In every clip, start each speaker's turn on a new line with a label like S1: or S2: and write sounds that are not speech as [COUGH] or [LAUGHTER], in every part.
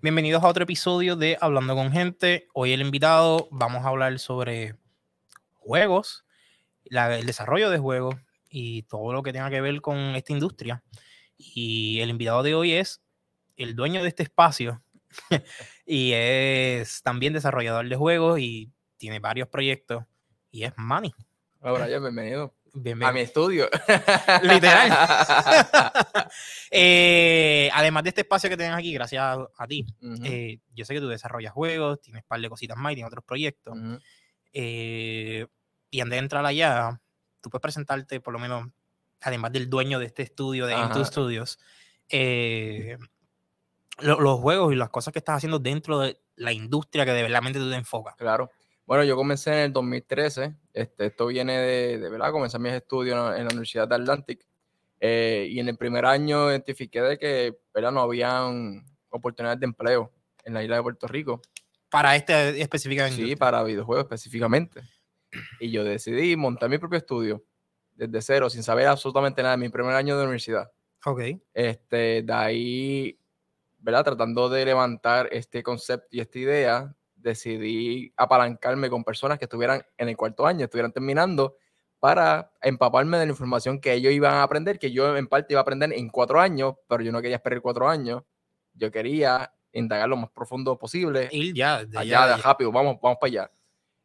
S1: Bienvenidos a otro episodio de Hablando con Gente. Hoy el invitado vamos a hablar sobre juegos, el desarrollo de juegos y todo lo que tenga que ver con esta industria. Y el invitado de hoy es el dueño de este espacio [LAUGHS] y es también desarrollador de juegos y tiene varios proyectos y es Manny.
S2: Hola, bienvenido a
S1: Bienvenido.
S2: mi estudio.
S1: Literal. [LAUGHS] Eh, además de este espacio que tienes aquí, gracias a, a ti, eh, yo sé que tú desarrollas juegos, tienes un par de cositas más y tienes otros proyectos. eh, y antes de entrar allá, tú puedes presentarte por lo menos, además del dueño de este estudio, de Into. Studios, lo- los juegos y las cosas que estás haciendo dentro de la industria que de verdad tú te enfocas.
S2: Claro. Bueno, yo comencé en el 2013. Este, esto viene de, de verdad, comencé mis estudios en la Universidad de Atlantic. eh, y en el primer año identifiqué de que ¿verdad? no habían oportunidades de empleo en la isla de Puerto Rico.
S1: Para este específicamente.
S2: Sí, para videojuegos específicamente. Y yo decidí montar mi propio estudio desde cero, sin saber absolutamente nada, en mi primer año de universidad.
S1: Ok.
S2: Este, de ahí, ¿verdad? Tratando de levantar este concepto y esta idea, decidí apalancarme con personas que estuvieran en el cuarto año, estuvieran terminando, para empaparme de la información que ellos iban a aprender, que yo en parte iba a aprender en cuatro años, pero yo no quería esperar cuatro años. Yo quería indagar lo más profundo posible.
S1: Ir ya, de
S2: allá,
S1: ya,
S2: de rápido, vamos, vamos para allá.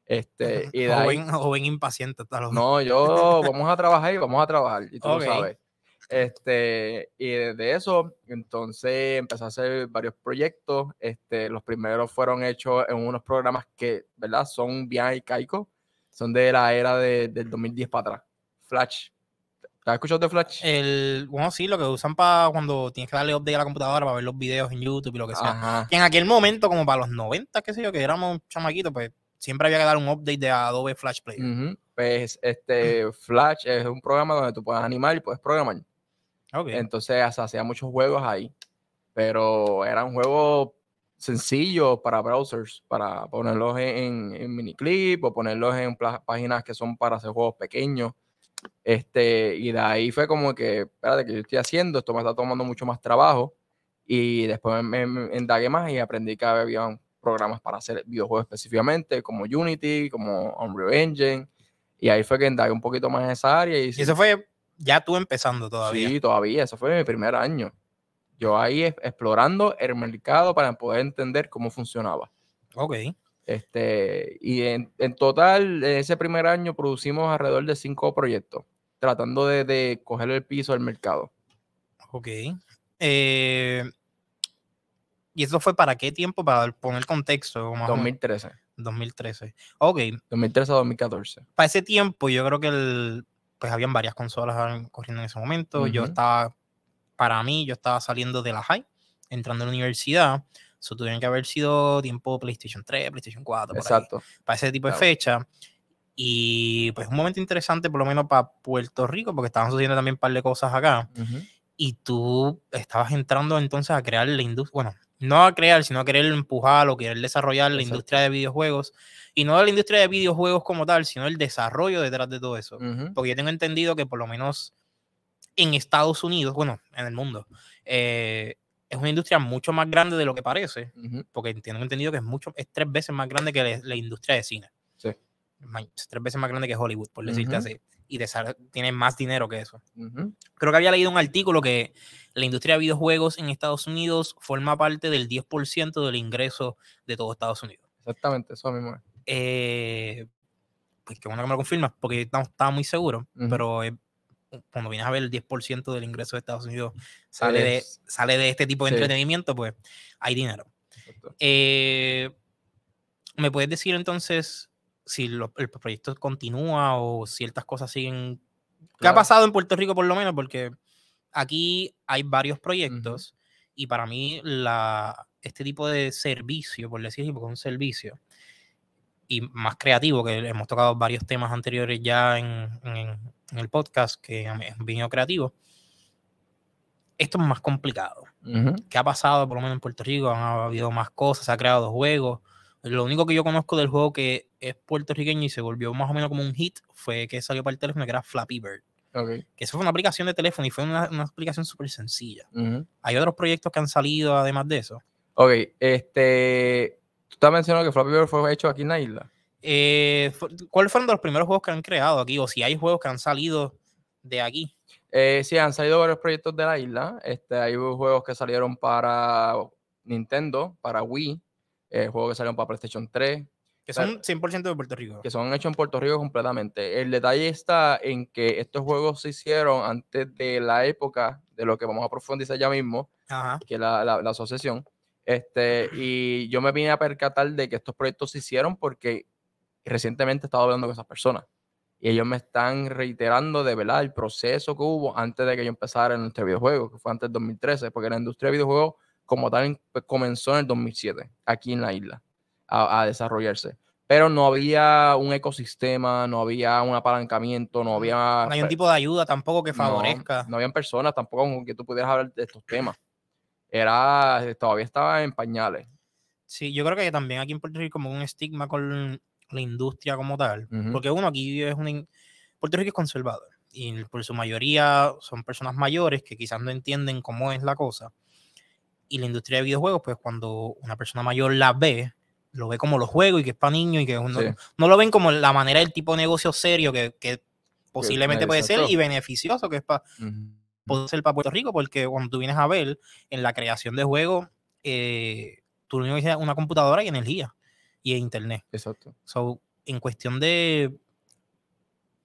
S2: Este, [LAUGHS] y de ahí,
S1: joven, joven impaciente. hasta los-
S2: no, yo vamos a trabajar y vamos a trabajar, y tú
S1: Ok.
S2: lo sabes. Este, y desde eso, entonces empecé a hacer varios proyectos. Este, los primeros fueron hechos en unos programas que, ¿verdad? Son bien arcaicos, son de la era de- del 2010 para atrás. Flash. ¿Has escuchado de Flash?
S1: El, bueno, sí, lo que usan para cuando tienes que darle update a la computadora para ver los videos en YouTube y lo que sea.
S2: Ajá.
S1: Que en aquel momento, como para los 90, qué sé yo, que éramos chamaquitos, pues siempre había que dar un update de Adobe Flash Player.
S2: Ujú. Pues este Flash es un programa donde tú puedes animar y puedes programar.
S1: Ok.
S2: Entonces se hacían muchos juegos ahí, pero eran juegos sencillos para browsers, para ponerlos en, en miniclip o ponerlos en páginas que son para hacer juegos pequeños. Este, y de ahí fue como que, espérate, que yo estoy haciendo, esto me está tomando mucho más trabajo. Y después me, me indagué más y aprendí que había programas para hacer videojuegos específicamente, como Unity, como Unreal Engine. Y ahí fue que indagué un poquito más en esa área. Y,
S1: eso fue ya tú empezando todavía.
S2: Sí, todavía, eso fue mi primer año. Yo ahí explorando el mercado para poder entender cómo funcionaba.
S1: Ok.
S2: Este, y en, en total, en ese primer año producimos alrededor de cinco proyectos, tratando de, de coger el piso del mercado.
S1: Ok. Eh, ¿Y eso fue para qué tiempo? Para poner contexto. más o menos.
S2: 2013.
S1: 2013. Ok.
S2: 2013 a 2014.
S1: Para ese tiempo, yo creo que el, pues habían varias consolas corriendo en ese momento. Yo
S2: Ujú.
S1: estaba, para mí, yo estaba saliendo de la high, entrando a la universidad. Eso tuvieron que haber sido tiempo PlayStation 3, PlayStation 4, por ahí,
S2: Exacto.
S1: para ese tipo de
S2: Claro.
S1: fecha. Y pues un momento interesante, por lo menos para Puerto Rico, porque estaban sucediendo también un par de cosas acá.
S2: Ujú.
S1: Y tú estabas entrando entonces a crear la industria, bueno, no a crear, sino a querer empujar o querer desarrollar la
S2: Exacto.
S1: industria de videojuegos. Y no la industria de videojuegos como tal, sino el desarrollo detrás de todo eso.
S2: Ujú.
S1: Porque yo tengo entendido que por lo menos en Estados Unidos, bueno, en el mundo, eh, es una industria mucho más grande de lo que parece.
S2: Ujú.
S1: Porque tengo entendido que es mucho, es tres veces más grande que la, la industria de cine.
S2: Sí.
S1: Es tres veces más grande que Hollywood, por decirte
S2: Ujú.
S1: así. Y tiene más dinero que eso creo que había leído un artículo que la industria de videojuegos en Estados Unidos forma parte del 10% del ingreso de todo Estados Unidos.
S2: Exactamente, eso mismo. es.
S1: Eh, pues qué bueno que me lo confirmas, porque no estaba muy seguro,
S2: Ujú.
S1: pero eh, cuando vienes a ver el 10% del ingreso de Estados Unidos sale, de, sale de este tipo de
S2: sí.
S1: entretenimiento, pues hay dinero. Eh, ¿Me puedes decir entonces si lo- el proyecto continúa o ciertas cosas siguen? ¿Qué ha
S2: Claro.
S1: pasado en Puerto Rico por lo menos? Porque aquí hay varios proyectos y para mí la, este tipo de servicio, por decir así, porque es un servicio y más creativo, que hemos tocado varios temas anteriores ya en, en- en el podcast, que es bien creativo, esto es más complicado.
S2: Ujú.
S1: ¿Qué ha pasado por lo menos en Puerto Rico? Han habido más cosas, se ha creado juegos. Lo único que yo conozco del juego que es puertorriqueño y se volvió más o menos como un hit fue que salió para el teléfono, que era Flappy Bird.
S2: Ok.
S1: Que eso fue una aplicación de teléfono y fue una, una aplicación súper sencilla.
S2: Ujú.
S1: Hay otros proyectos que han salido además de eso.
S2: Ok, este. Tú estás mencionando que Flappy Bird fue hecho aquí en la isla.
S1: Eh, ¿Cuáles fueron de los primeros juegos que han creado aquí? O si hay juegos que han salido de aquí.
S2: Eh, sí, han salido varios proyectos de la isla. Este, hay juegos que salieron para Nintendo, para Wii, eh, juegos que salieron para PlayStation 3,
S1: Que son 100% de Puerto Rico.
S2: que son hechos en Puerto Rico completamente. El detalle está en que estos juegos se hicieron antes de la época de lo que vamos a profundizar ya mismo,
S1: Ajá.
S2: que es la, la- la asociación. Este, y yo me vine a percatar de que estos proyectos se hicieron porque recientemente he estado hablando con esas personas. Y ellos me están reiterando de verdad el proceso que hubo antes de que yo empezara en este videojuego, que fue antes del 2013, porque la industria de videojuegos como tal pues, comenzó en el 2007, aquí en la isla, a, a desarrollarse. Pero no había un ecosistema, no había un apalancamiento, no había...
S1: No hay un tipo de ayuda tampoco que
S2: no,
S1: favorezca.
S2: No, habían personas tampoco con que tú pudieras hablar de estos temas. Era, todavía estaba en pañales.
S1: Sí, yo creo que también aquí en Puerto Rico hay como un estigma con la industria como tal.
S2: Ujú.
S1: Porque uno aquí es un... Puerto Rico es conservador. Y por su mayoría son personas mayores que quizás no entienden cómo es la cosa. Y la industria de videojuegos, pues cuando una persona mayor la ve, lo ve como los juegos y que es para niños y que uno,
S2: Sí.
S1: no lo ven como la manera del tipo de negocio serio que, que posiblemente puede ser y beneficioso que es para
S2: Ujú.
S1: Puede ser para Puerto Rico, porque cuando tú vienes a ver en la creación de juegos, eh, tú lo único que necesitas es una computadora y energía y internet.
S2: Exacto.
S1: So, en cuestión de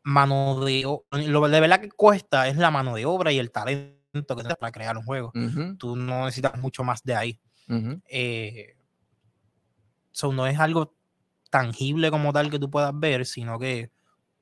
S1: mano de lo de verdad que cuesta es la mano de obra y el talento que tienes para crear un juego.
S2: Ujú,
S1: Tú no necesitas mucho más de ahí.
S2: ujú.
S1: Eh, so, no es algo tangible como tal que tú puedas ver, sino que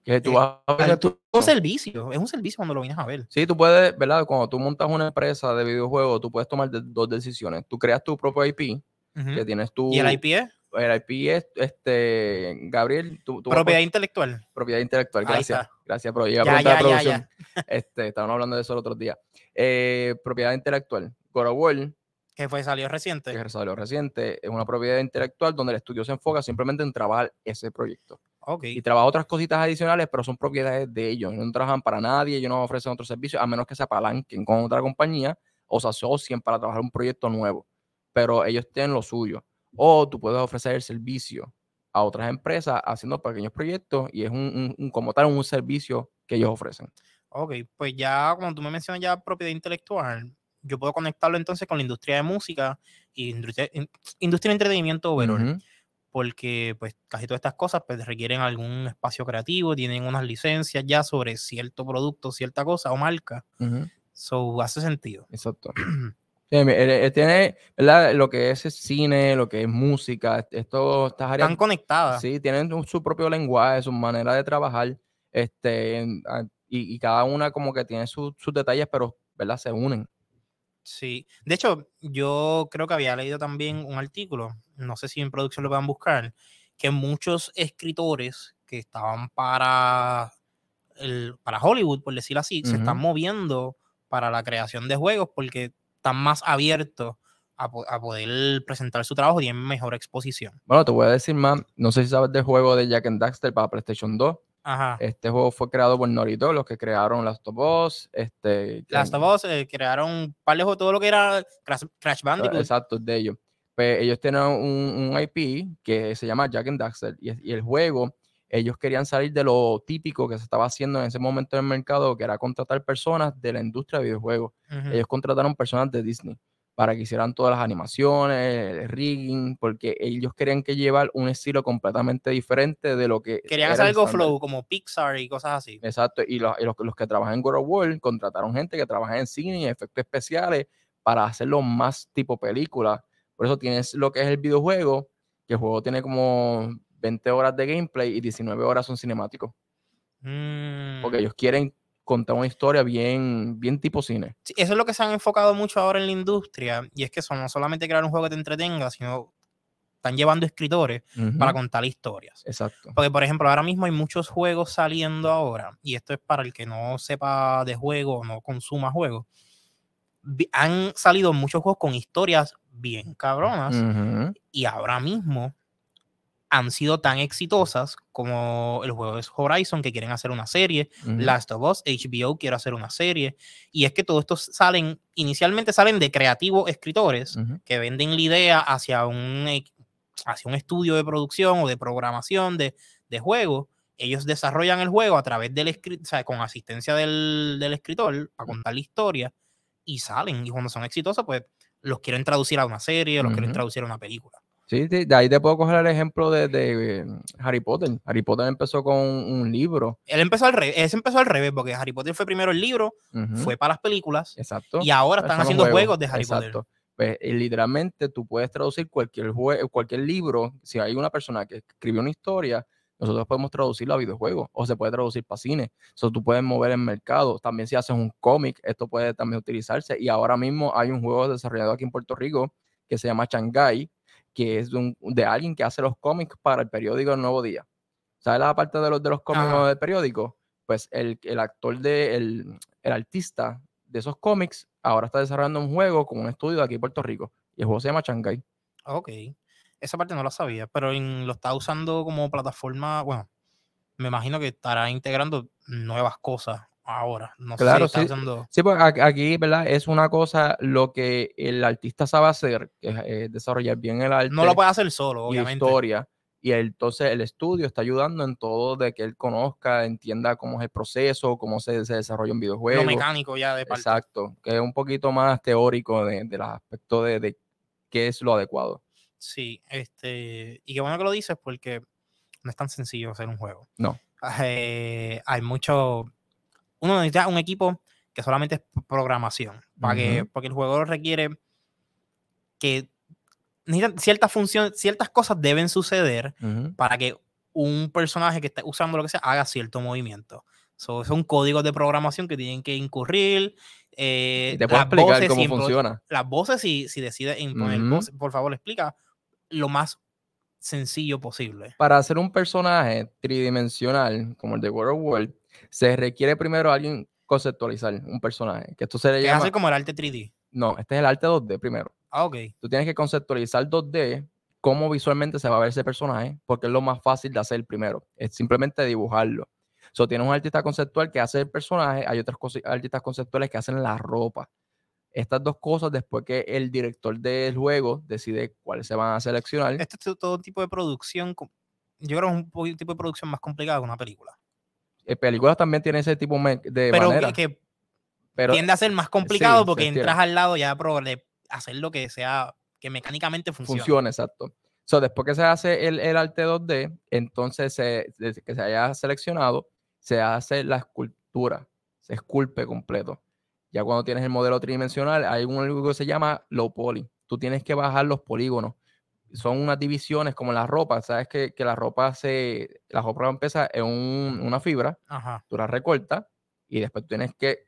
S2: Que tú
S1: Eh,
S2: vas a ver
S1: un servicio, es un servicio cuando lo vienes a ver.
S2: Sí, tú puedes, ¿verdad? Cuando tú montas una empresa de videojuegos, tú puedes tomar de- dos decisiones. Tú creas tu propio IP, que tienes tu...
S1: Y el IP es
S2: el IP es, este, Gabriel, tú, tú
S1: propiedad intelectual.
S2: propiedad intelectual, gracias. Gracias, pero
S1: Ya, ya, ya,
S2: producción. [LAUGHS] Este, estaban hablando de eso el otro día. Eh, propiedad intelectual. God of War,
S1: que fue salió reciente.
S2: que salió reciente, es una propiedad intelectual donde el estudio se enfoca simplemente en trabajar ese proyecto.
S1: Ok.
S2: y trabaja otras cositas adicionales, pero son propiedades de ellos. No trabajan para nadie, ellos no ofrecen otro servicio, a menos que se apalanquen con otra compañía o se asocien para trabajar un proyecto nuevo. Pero ellos tienen lo suyo. O tú puedes ofrecer el servicio a otras empresas haciendo pequeños proyectos y es un, un- un- como tal un servicio que ellos ofrecen.
S1: Ok, pues ya cuando tú me mencionas ya propiedad intelectual, yo puedo conectarlo entonces con la industria de música y industria, in- industria de entretenimiento overall,
S2: Ujú,
S1: porque pues casi todas estas cosas pues requieren algún espacio creativo, tienen unas licencias ya sobre cierto producto, cierta cosa o marca.
S2: ujú,
S1: So, hace sentido.
S2: Exacto. [CLEARS THROAT] Sí, tiene ¿verdad? lo que es cine, lo que es música, esto, estas áreas
S1: Están conectadas.
S2: Sí, tienen su propio lenguaje, su manera de trabajar, este, y, y cada una como que tiene su- sus detalles, pero, ¿verdad? Se unen.
S1: Sí. De hecho, yo creo que había leído también un artículo, no sé si en producción lo puedan buscar, que muchos escritores que estaban para, el, para Hollywood, por decirlo así, se están moviendo para la creación de juegos porque están más abiertos a, a poder presentar su trabajo y tienen mejor exposición.
S2: Bueno, te voy a decir más, no sé si sabes del juego de Jack and Daxter para PlayStation 2.
S1: Ajá.
S2: Este juego fue creado por Dog, los que crearon Last of Us, este...
S1: Last of Us eh, crearon un par de juegos, todo lo que era Crash, Crash Bandicoot.
S2: Exacto, de ellos. Pues ellos tienen un, un IP que se llama Jack and Daxter y, y el juego, ellos querían salir de lo típico que se estaba haciendo en ese momento en el mercado, que era contratar personas de la industria de videojuegos.
S1: Ujú.
S2: Ellos contrataron personas de Disney para que hicieran todas las animaciones, el rigging, porque ellos querían que llevar un estilo completamente diferente de lo que
S1: Querían hacer algo flow, como Pixar y cosas así.
S2: Exacto, y los, y los, los que trabajan en God of War contrataron gente que trabaja en cine y efectos especiales para hacerlo más tipo película. Por eso tienes lo que es el videojuego, que el juego tiene como 20 horas de gameplay y 19 horas son cinemáticos, porque
S1: Mm.
S2: ellos quieren contar una historia bien, bien tipo cine.
S1: Sí, eso es lo que se han enfocado mucho ahora en la industria, y es que son no solamente crear un juego que te entretenga, sino están llevando escritores para contar historias.
S2: Exacto.
S1: Porque, por ejemplo, ahora mismo hay muchos juegos saliendo ahora, y esto es para el que no sepa de juego o no consuma juegos. Han salido muchos juegos con historias bien cabronas, y ahora mismo han sido tan exitosas como el juego de Horizon, que quieren hacer una serie,
S2: Ujú,
S1: Last of Us, HBO quiere hacer una serie, y es que todos estos salen, inicialmente salen de creativos escritores
S2: ujú.
S1: que venden la idea hacia un, e- hacia un estudio de producción o de programación de, de juegos. Ellos desarrollan el juego a través del escritor, con asistencia del, del escritor para contar la historia y salen. Y cuando son exitosos, pues los quieren traducir a una serie, los quieren
S2: Ujú.
S1: traducir a una película.
S2: Sí, sí, de ahí te puedo coger el ejemplo de, de, eh, Harry Potter. Harry Potter empezó con un, libro.
S1: Él empezó al revés, ese empezó al revés, porque Harry Potter fue primero el libro, fue para las películas,
S2: Exacto.
S1: y ahora están haciendo juegos, de Harry
S2: exacto.
S1: Potter.
S2: Pues eh, literalmente tú puedes traducir cualquier jue- cualquier libro. Si hay una persona que escribió una historia, nosotros podemos traducirlo a videojuegos o se puede traducir para cine. Eso tú puedes mover el mercado. También si haces un cómic, esto puede también utilizarse. Y ahora mismo hay un juego desarrollado aquí en Puerto Rico que se llama Shanghai, que es de, un- de alguien que hace los cómics para el periódico El Nuevo Día. ¿Sabes la parte de los, de los cómics
S1: Ajá.
S2: del periódico? Pues el, el actor de, el, el artista de esos cómics ahora está desarrollando un juego con un estudio de aquí en Puerto Rico. Y el juego se llama Shanghai.
S1: Ok. Esa parte no la sabía, pero en- lo está usando como plataforma. Bueno, me imagino que estará integrando nuevas cosas ahora. No
S2: Claro,
S1: sé si está
S2: sí.
S1: usando.
S2: Sí, pues aquí, ¿verdad? Es una cosa lo que el artista sabe hacer, que es eh, desarrollar bien el arte
S1: No lo puede hacer solo,
S2: y
S1: obviamente.
S2: historia. Y el- entonces el estudio está ayudando en todo de que él conozca, entienda cómo es el proceso, cómo se, se desarrolla un
S1: Lo
S2: videojuego.
S1: mecánico ya de parte.
S2: Exacto, que es un poquito más teórico de- del aspecto de, de qué es lo adecuado.
S1: Sí, este. Y qué bueno que lo dices porque no es tan sencillo hacer un juego.
S2: No. [LAUGHS]
S1: Eh, hay mucho. Uno necesita un equipo que solamente es programación. Para que, porque el juego requiere que necesitan ciertas funciones, ciertas cosas deben suceder para que un personaje que esté usando lo que sea haga cierto movimiento. So, son códigos de programación que tienen que incurrir. eh,
S2: Y te puedo
S1: las
S2: explicar
S1: voces,
S2: cómo
S1: si
S2: funciona.
S1: Las voces, si, si decides imponer voces, por favor, explica lo más sencillo posible.
S2: Para hacer un personaje tridimensional como el de World of War, se requiere primero alguien conceptualizar un personaje. Que esto se le llama.
S1: hacer como el arte 3D.
S2: No, este es el arte 2D primero.
S1: Ah, ok.
S2: Tú tienes que conceptualizar 2D cómo visualmente se va a ver ese personaje, porque es lo más fácil de hacer primero. Es simplemente dibujarlo. So, tienes un artista conceptual que hace el personaje, hay otros artistas conceptuales que hacen la ropa. Estas dos cosas, después que el director del juego decide cuáles se van a seleccionar,
S1: Este es todo tipo de producción. Yo creo que es un po- tipo de producción más complicada que una película.
S2: Eh, películas también tienen ese tipo de
S1: Pero
S2: manera.
S1: que, que
S2: pero
S1: tiende a ser más complicado
S2: sí,
S1: porque entras al lado ya pro de hacer lo que sea, que mecánicamente funcione.
S2: funciona, exacto. So, después que se hace el, el arte 2D, entonces se, desde que se haya seleccionado, se hace la escultura, se esculpe completo. Ya cuando tienes el modelo tridimensional, hay un algo que se llama low poly. Tú tienes que bajar los polígonos. Son unas divisiones como la ropa. Sabes que, que la ropa se. La ropa empieza en un- una fibra,
S1: Ajá.
S2: tú la recortas y después tienes que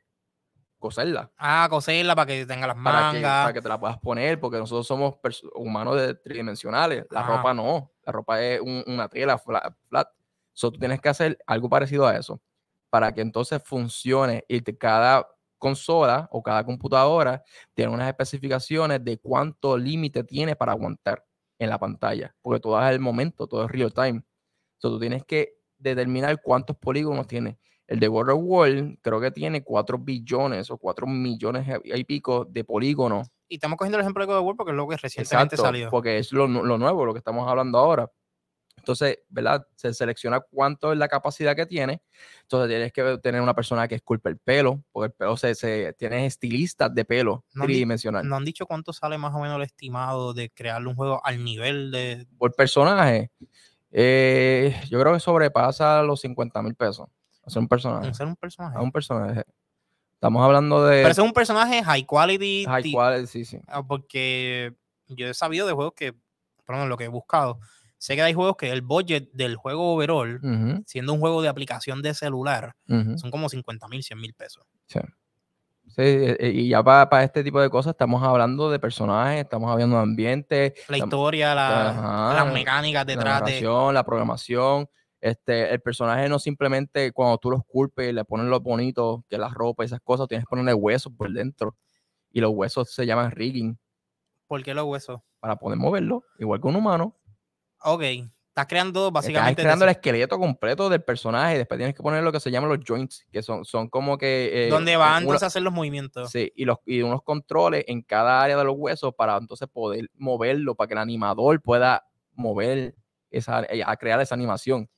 S2: coserla
S1: Ah, coserla para que tenga las
S2: para que,
S1: mangas.
S2: para que te la puedas poner, porque nosotros somos humanos de tridimensionales. La
S1: Ajá.
S2: ropa no, la ropa es un- una tela fla- flat. So, tú tienes que hacer algo parecido a eso para que entonces funcione y te- cada consola o cada computadora tiene unas especificaciones de cuánto límite tiene para aguantar en la pantalla, porque todo es el momento, todo es real time. So, tú tienes que determinar cuántos polígonos tiene. El de World of War creo que tiene 4 billones o 4 millones y pico de polígonos.
S1: Y estamos cogiendo el ejemplo de God of War porque es lo que recientemente
S2: Exacto,
S1: salió.
S2: porque es lo nuevo, lo que estamos hablando ahora. Entonces, ¿verdad? Se selecciona cuánto es la capacidad que tiene. Entonces, tienes que tener una persona que esculpe el pelo, porque el pelo se, se tienes estilistas de pelo
S1: No han
S2: tridimensional.
S1: ¿No han dicho cuánto sale más o menos el estimado de crearle un juego al nivel de.
S2: Por personaje, eh, yo creo que sobrepasa los 50 mil pesos. Hacer un personaje.
S1: ser un personaje?
S2: A un personaje. Estamos hablando de
S1: Pero es un personaje high quality.
S2: high quality, sí, sí.
S1: ah, Porque yo he sabido de juegos que, perdón, lo que he buscado, sé que hay juegos que el budget del juego overall, siendo un juego de aplicación de celular, son como 50 mil, 100 mil pesos.
S2: Sí. Sí, eh, eh, y ya para, este tipo de cosas estamos hablando de personajes, estamos hablando de ambiente,
S1: La
S2: la-
S1: historia, la-
S2: ajá,
S1: las mecánicas
S2: la
S1: detrás de.
S2: narración, la programación. Este, el personaje no simplemente cuando tú lo esculpes y le pones lo bonito, que la ropa y esas cosas, tienes que ponerle huesos por dentro. Y los huesos se llaman rigging
S1: ¿Por qué los huesos?
S2: para poder moverlo, igual que un humano.
S1: Ok, estás creando
S2: Estás
S1: básicamente.
S2: creando el esqueleto completo del personaje. Después tienes que poner lo que se llaman los joints, que son, son como que. eh,
S1: donde van
S2: una-
S1: entonces a hacer los movimientos.
S2: Sí, y, los, y unos controles en cada área de los huesos para entonces poder moverlo, para que el animador pueda mover, esa, eh, a crear esa animación.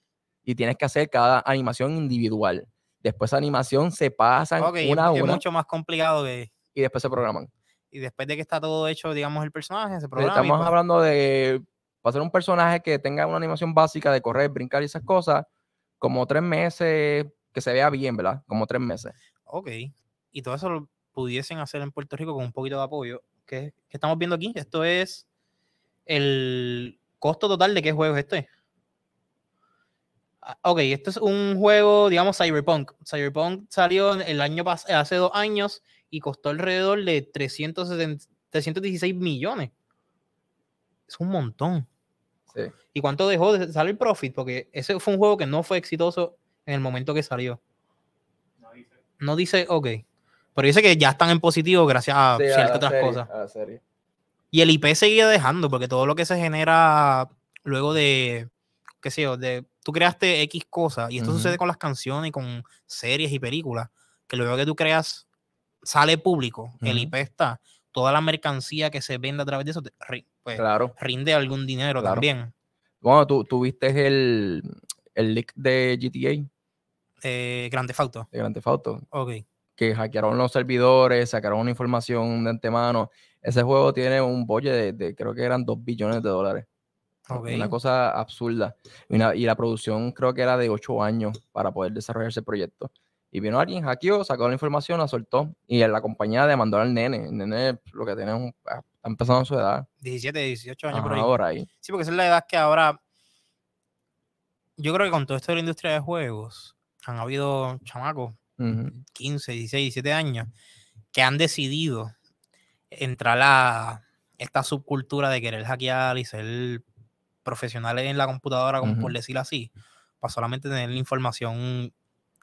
S2: Y tienes que hacer cada animación individual. Después esa animación se pasan
S1: Ok,
S2: una a
S1: es
S2: una
S1: mucho más complicado que.
S2: y después se programan.
S1: Y después de que está todo hecho, digamos, el personaje, se programa.
S2: Estamos
S1: pues-
S2: hablando de para hacer un personaje que tenga una animación básica de correr, brincar y esas cosas, como tres meses, que se vea bien, ¿verdad? Como tres meses.
S1: Ok. Y todo eso lo pudiesen hacer en Puerto Rico con un poquito de apoyo. ¿Qué, estamos viendo aquí? Esto es el costo total de qué juego es este. Ok, esto es un juego, digamos, Cyberpunk. Cyberpunk salió el año hace dos años y costó alrededor de 360 316 millones. Es un montón.
S2: Sí.
S1: ¿Y cuánto dejó de salir profit? Porque ese fue un juego que no fue exitoso en el momento que salió. No dice, ok. Pero dice que ya están en positivo gracias a
S2: Sí,
S1: ciertas otras
S2: serie,
S1: cosas.
S2: a.
S1: Y el IP seguía dejando, porque todo lo que se genera luego de, qué sé yo, de tú creaste X cosas, y esto sucede con las canciones y con series y películas, que luego que tú creas sale público, el. IP está, toda la mercancía que se vende a través de eso, pues,
S2: Claro.
S1: rinde algún dinero
S2: Claro.
S1: también.
S2: Bueno, tú, tú viste el, el leak de GTA,
S1: Eh, Grand Theft Auto.
S2: de Grand Theft Auto,
S1: Ok.
S2: que hackearon los servidores, sacaron una información de antemano. Ese juego tiene un budget de, de- creo que eran 2 billones de dólares.
S1: Ok.
S2: Una cosa absurda. Una- y la producción creo que era de 8 años para poder desarrollar ese proyecto. Y vino alguien, hackeó, sacó la información, la soltó. Y la compañía demandó al nene. El nene lo que tiene es un, ah, está empezando su edad.
S1: 17, 18 años por
S2: Ajá,
S1: ahí.
S2: por ahí.
S1: Sí, porque esa es la edad que ahora. Yo creo que con todo esto de la industria de juegos, han habido chamacos,
S2: Ujú.
S1: 15, 16, 17 años, que han decidido entrar a esta subcultura de querer hackear y ser profesionales en la computadora, como por decirlo así, para solamente tener la información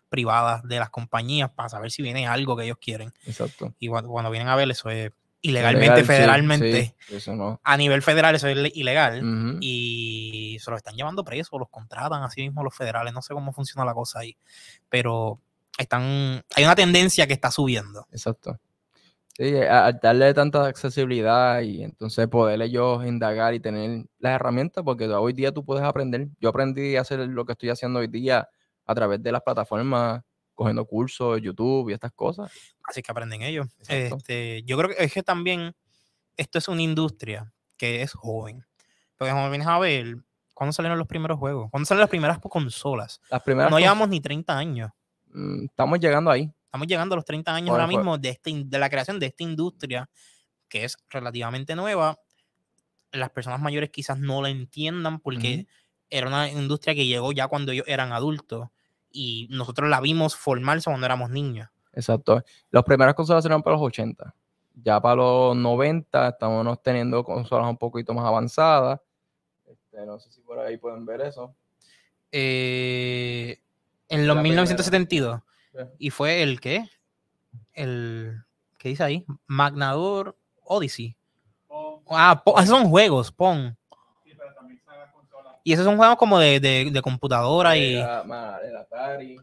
S1: privada de las compañías para saber si viene algo que ellos quieren.
S2: Exacto.
S1: Y cuando, cuando vienen a ver eso es ilegalmente,
S2: Legal,
S1: federalmente,
S2: sí, eso no.
S1: a nivel federal eso es le- ilegal y se los están llevando presos, los contratan así mismo los federales, no sé cómo funciona la cosa ahí, pero están, hay una tendencia que está subiendo.
S2: Exacto. Sí, al darle tanta accesibilidad y entonces poder ellos indagar y tener las herramientas, porque hoy día tú puedes aprender. Yo aprendí a hacer lo que estoy haciendo hoy día a través de las plataformas, cogiendo cursos, YouTube y estas cosas.
S1: Así que aprenden ellos.
S2: Exacto.
S1: Este, yo creo que es que también esto es una industria que es joven. Porque como vienes a ver, ¿cuándo salieron los primeros juegos? ¿Cuándo salieron las primeras consolas?
S2: Las primeras
S1: No llevamos ni 30 años.
S2: mm, estamos llegando ahí.
S1: Estamos llegando a los 30 años ahora mismo de, este, de la creación de esta industria que es relativamente nueva. Las personas mayores quizás no la entiendan porque era una industria que llegó ya cuando ellos eran adultos y nosotros la vimos formarse cuando éramos niños.
S2: Exacto. Las primeras consolas eran para los 80. Ya para los 90 estamos teniendo consolas un poquito más avanzadas. Este, no sé si por ahí pueden ver eso.
S1: Eh, en los
S2: La primera.
S1: 1972.
S2: Sí.
S1: Y fue el qué? El. ¿Qué dice ahí? Magnador Odyssey. Ah, esos son juegos, Pong. Y esos son juegos como de, de- de computadora y.
S2: Era, Atari,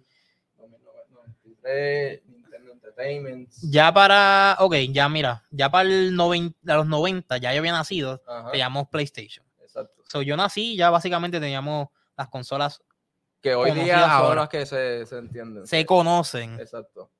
S2: 1993, Nintendo Entertainment.
S1: Ya para. Ok, ya mira. Ya para el 90, a los 90, ya yo había nacido.
S2: Ajá,
S1: Teníamos PlayStation.
S2: exacto.
S1: So, yo nací, ya básicamente teníamos las consolas.
S2: Que hoy día son
S1: ahora.
S2: las que se, se entienden.
S1: Se conocen.
S2: Exacto.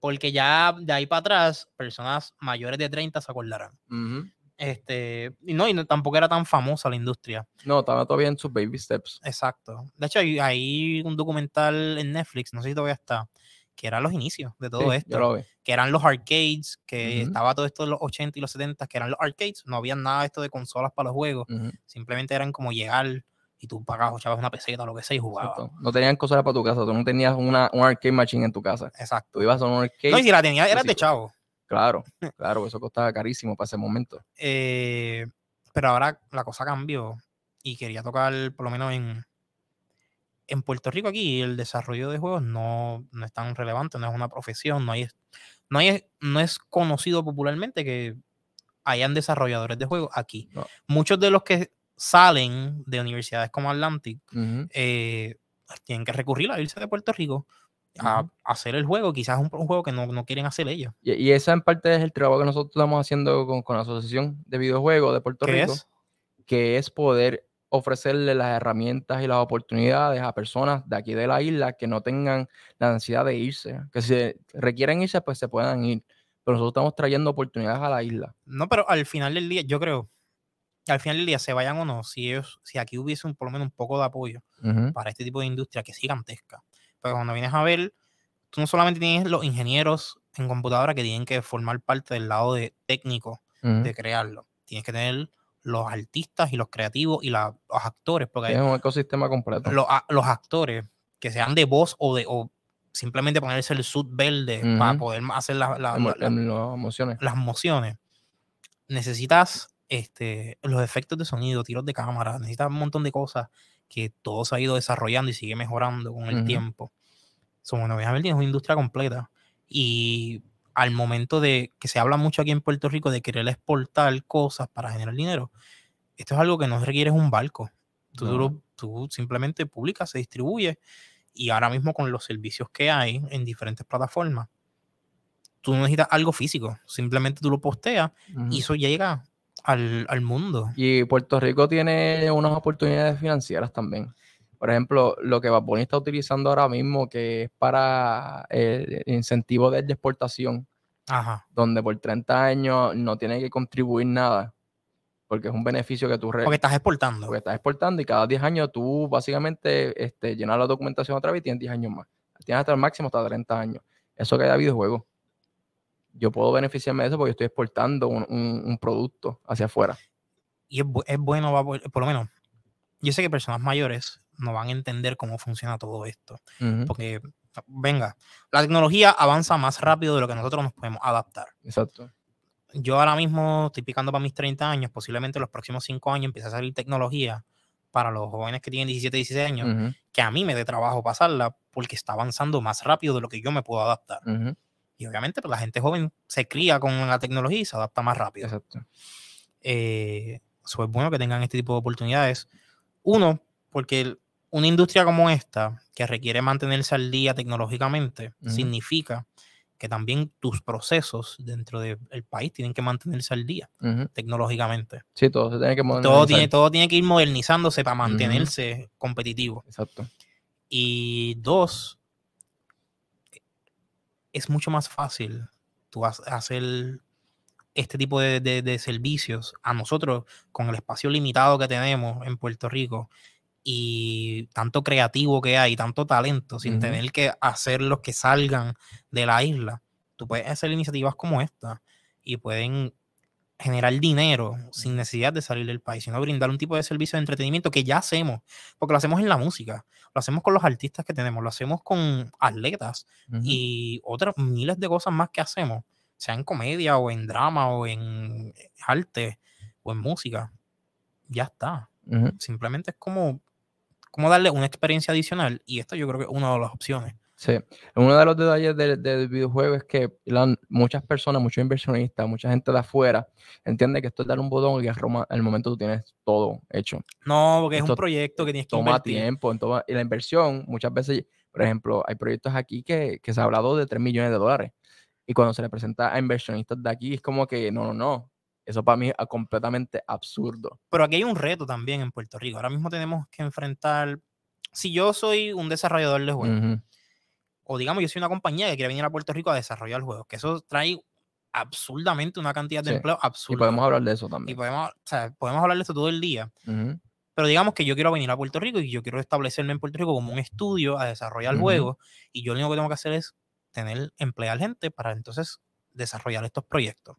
S1: Porque ya de ahí para atrás, personas mayores de 30 se acordarán.
S2: Ujú.
S1: Este, y no, y no- tampoco era tan famosa la industria.
S2: No, estaba todavía en sus baby steps.
S1: Exacto. De hecho, hay, hay un documental en Netflix, no sé si todavía está, que eran los inicios de todo
S2: Sí,
S1: esto. Que eran los arcades, que
S2: Ujú.
S1: estaba todo esto de los 80 y los 70, que eran los arcades. No había nada de esto de consolas para los juegos.
S2: Ujú,
S1: Simplemente eran como llegar y tú pagabas, echabas una peseta o lo que sea y jugabas.
S2: exacto. No tenían cosas para tu casa, tú no tenías una, un arcade machine en tu casa.
S1: Exacto.
S2: Tú ibas a un arcade.
S1: No, y si la tenías, eras de chavo.
S2: Claro, [LAUGHS] claro, eso costaba carísimo para ese momento.
S1: Eh, pero ahora la cosa cambió y quería tocar, por lo menos en, en Puerto Rico aquí, el desarrollo de juegos no, no es tan relevante, no es una profesión, no, hay, no, hay, no es conocido popularmente que hayan desarrolladores de juegos aquí.
S2: No.
S1: Muchos de los que salen de universidades como Atlantic, eh, tienen que recurrir a irse de Puerto Rico a, hacer el juego, quizás un, un juego que no, no quieren hacer ellos.
S2: Y, y esa en parte es el trabajo que nosotros estamos haciendo con, con la Asociación de Videojuegos de Puerto
S1: ¿Qué
S2: Rico,
S1: es?
S2: que es poder ofrecerle las herramientas y las oportunidades a personas de aquí de la isla que no tengan la necesidad de irse, que si requieren irse, pues se puedan ir. Pero nosotros estamos trayendo oportunidades a la isla.
S1: No, pero al final del día, yo creo, al final del día, se vayan o no, si ellos, si aquí hubiese un, por lo menos un poco de apoyo para este tipo de industria que es gigantesca. Pero cuando vienes a ver, tú no solamente tienes los ingenieros en computadora que tienen que formar parte del lado de técnico de crearlo. Tienes que tener los artistas y los creativos y la- los actores, porque
S2: Es un ecosistema completo.
S1: los, a- los actores que sean de voz o de o simplemente ponerse el suit verde para
S2: Ujú.
S1: poder hacer la- la-
S2: Emo- las emociones.
S1: las mociones, necesitas este, los efectos de sonido, tiros de cámara, necesitas un montón de cosas que todo se ha ido desarrollando y sigue mejorando con el
S2: Ujú.
S1: tiempo. So, bueno, obviamente es una industria completa. Y al momento de que se habla mucho aquí en Puerto Rico de querer exportar cosas para generar dinero, esto es algo que no requiere un barco. Tú,
S2: No.
S1: tú simplemente publicas, se distribuye y ahora mismo con los servicios que hay en diferentes plataformas, tú no necesitas algo físico, simplemente tú lo posteas y eso llega al, al mundo.
S2: Y Puerto Rico tiene unas oportunidades financieras también. Por ejemplo, lo que Bad Bunny está utilizando ahora mismo, que es para el incentivo de exportación,
S1: Ajá.
S2: donde por 30 años no tiene que contribuir nada, porque es un beneficio que tú
S1: Porque estás exportando.
S2: porque estás exportando y cada 10 años tú básicamente este, llenas la documentación otra vez y tienes 10 años más. Tienes hasta el máximo hasta 30 años. Eso que da videojuegos. Yo puedo beneficiarme de eso porque estoy exportando un, un- un producto hacia afuera.
S1: Y es, es bueno, va por, por lo menos, yo sé que personas mayores no van a entender cómo funciona todo esto.
S2: Ujú,
S1: Porque, venga, la tecnología avanza más rápido de lo que nosotros nos podemos adaptar.
S2: Exacto.
S1: Yo ahora mismo estoy picando para mis 30 años, posiblemente en los próximos 5 años empiece a salir tecnología para los jóvenes que tienen 17, 16 años,
S2: Ujú,
S1: que a mí me dé trabajo pasarla porque está avanzando más rápido de lo que yo me puedo adaptar.
S2: ujú,
S1: Y obviamente pues, la gente joven se cría con la tecnología y se adapta más rápido.
S2: Exacto.
S1: Eh, eso es bueno que tengan este tipo de oportunidades. Uno, porque el- una industria como esta, que requiere mantenerse al día tecnológicamente, significa que también tus procesos dentro del país tienen que mantenerse al día tecnológicamente.
S2: Sí, todo se tiene que
S1: Todo
S2: modernizar.
S1: tiene, todo tiene que ir modernizándose para mantenerse competitivo.
S2: Exacto.
S1: Y dos, es mucho más fácil tú ha- hacer este tipo de, de- de servicios a nosotros con el espacio limitado que tenemos en Puerto Rico y tanto creativo que hay, tanto talento, sin tener que hacer los que salgan de la isla. Tú puedes hacer iniciativas como esta y pueden generar dinero sin necesidad de salir del país, sino brindar un tipo de servicio de entretenimiento que ya hacemos, porque lo hacemos en la música, lo hacemos con los artistas que tenemos, lo hacemos con atletas y otras miles de cosas más que hacemos, sea en comedia o en drama o en arte o en música. Ya está. Simplemente es como, como darle una experiencia adicional y esto yo creo que es una de las opciones.
S2: Sí, uno de los detalles del, del videojuego es que la- muchas personas, muchos inversionistas, mucha gente de afuera entiende que esto es dar un botón y que al momento tú tienes todo hecho.
S1: No, porque es
S2: Esto
S1: un proyecto que tienes que
S2: Toma
S1: invertir.
S2: tiempo, en todo- y la inversión muchas veces, por ejemplo, hay proyectos aquí que, que se ha hablado de 3 millones de dólares y cuando se le presenta a inversionistas de aquí es como que no, no, no, eso para mí es completamente absurdo.
S1: Pero aquí hay un reto también en Puerto Rico. Ahora mismo tenemos que enfrentar, si yo soy un desarrollador de juegos,
S2: Ujú,
S1: o digamos yo soy una compañía que quiere venir a Puerto Rico a desarrollar juegos, que eso trae absurdamente una cantidad de
S2: Sí,
S1: empleo
S2: Y
S1: absurda.
S2: podemos hablar de eso
S1: Y
S2: también.
S1: podemos, o sea, podemos hablar de esto todo el día. Pero digamos que yo quiero venir a Puerto Rico y yo quiero establecerme en Puerto Rico como un estudio a desarrollar juegos. Y yo lo único que tengo que hacer es tener, emplear gente para entonces desarrollar estos proyectos.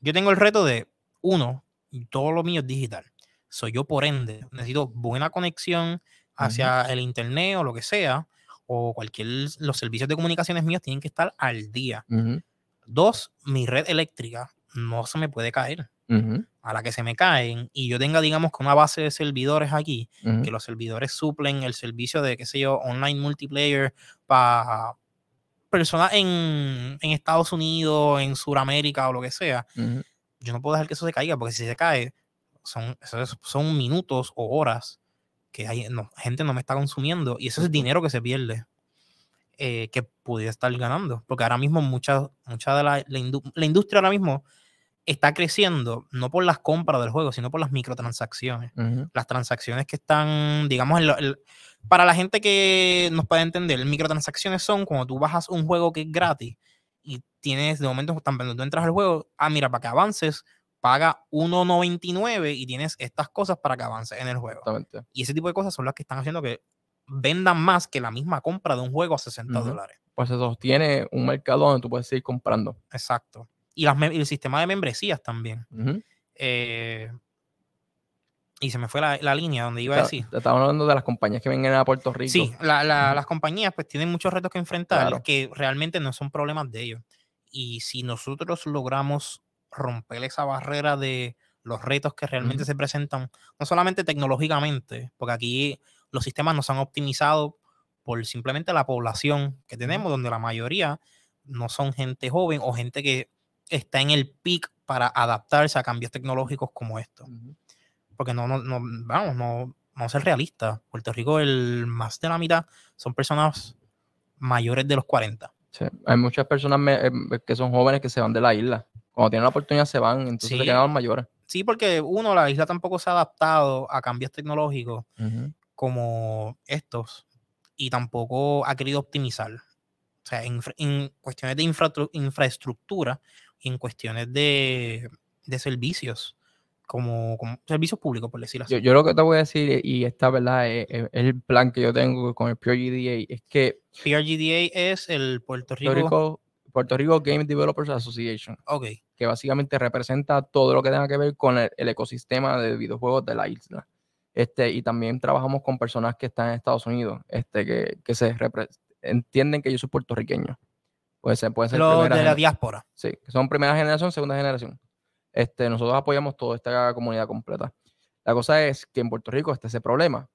S1: Yo tengo el reto de, uno, y todo lo mío es digital. Soy yo, por ende, necesito buena conexión hacia el internet o lo que sea, o cualquier, los servicios de comunicaciones míos tienen que estar al día. Dos, mi red eléctrica no se me puede caer. A la que se me caen y yo tenga, digamos, que una base de servidores aquí, que los servidores suplen el servicio de, qué sé yo, online multiplayer para personas en, en Estados Unidos, en Sudamérica o lo que sea, yo no puedo dejar que eso se caiga, porque si se cae, son, son minutos o horas que hay, no, gente no me está consumiendo y eso es dinero que se pierde eh, que pudiera estar ganando. Porque ahora mismo mucha, mucha de la, la indu- la industria ahora mismo está creciendo no por las compras del juego, sino por las microtransacciones. Las transacciones que están, digamos, el- para la gente que nos puede entender, microtransacciones son cuando tú bajas un juego que es gratis y tienes, de momento, tan- cuando tú entras al juego, ah, mira, para que avances, paga 1.99 y tienes estas cosas para que avances en el juego.
S2: Exactamente.
S1: Y ese tipo de cosas son las que están haciendo que vendan más que la misma compra de un juego a 60
S2: Ujú.
S1: dólares.
S2: Pues se sostiene un mercado donde tú puedes seguir comprando.
S1: Exacto. Y, las, mem- y el sistema de membresías también. Eh, y se me fue la, la línea donde iba a decir.
S2: te Estamos hablando de las compañías que vengan a Puerto Rico.
S1: Sí, la- la-
S2: Ujú.
S1: las compañías pues tienen muchos retos que enfrentar
S2: Claro.
S1: que realmente no son problemas de ellos. Y si nosotros logramos romper esa barrera de los retos que realmente se presentan, no solamente tecnológicamente, porque aquí los sistemas no se han optimizado por simplemente la población que tenemos, donde la mayoría no son gente joven o gente que está en el peak para adaptarse a cambios tecnológicos como estos porque no, no, no vamos, no, no ser realistas. Puerto Rico, el más de la mitad son personas mayores de los 40.
S2: Sí, Hay muchas personas eh, que son jóvenes que se van de la isla. Cuando tienen la oportunidad se van, entonces
S1: Sí.
S2: se quedan los mayores.
S1: Sí, porque uno, la isla tampoco se ha adaptado a cambios tecnológicos como estos y tampoco ha querido optimizar. O sea, en, infra- en cuestiones de infratru- infraestructura y en cuestiones de, de servicios, como, como servicios públicos, por decirlo así.
S2: Yo, yo lo que te voy a decir, y esta verdad es, es- es el plan que yo tengo con el PRGDA, es que
S1: PRGDA es el Puerto Rico.
S2: Puerto Rico, Puerto Rico Game Developers Association,
S1: Ok,
S2: que básicamente representa todo lo que tenga que ver con el, el ecosistema de videojuegos de la isla. Este, y también trabajamos con personas que están en Estados Unidos, este, que, que se entienden que yo soy puertorriqueño. Puede ser, puede ser
S1: los de la diáspora.
S2: Sí, que son primera generación, segunda generación. Este, nosotros apoyamos toda esta comunidad completa. La cosa es que en Puerto Rico está ese problema.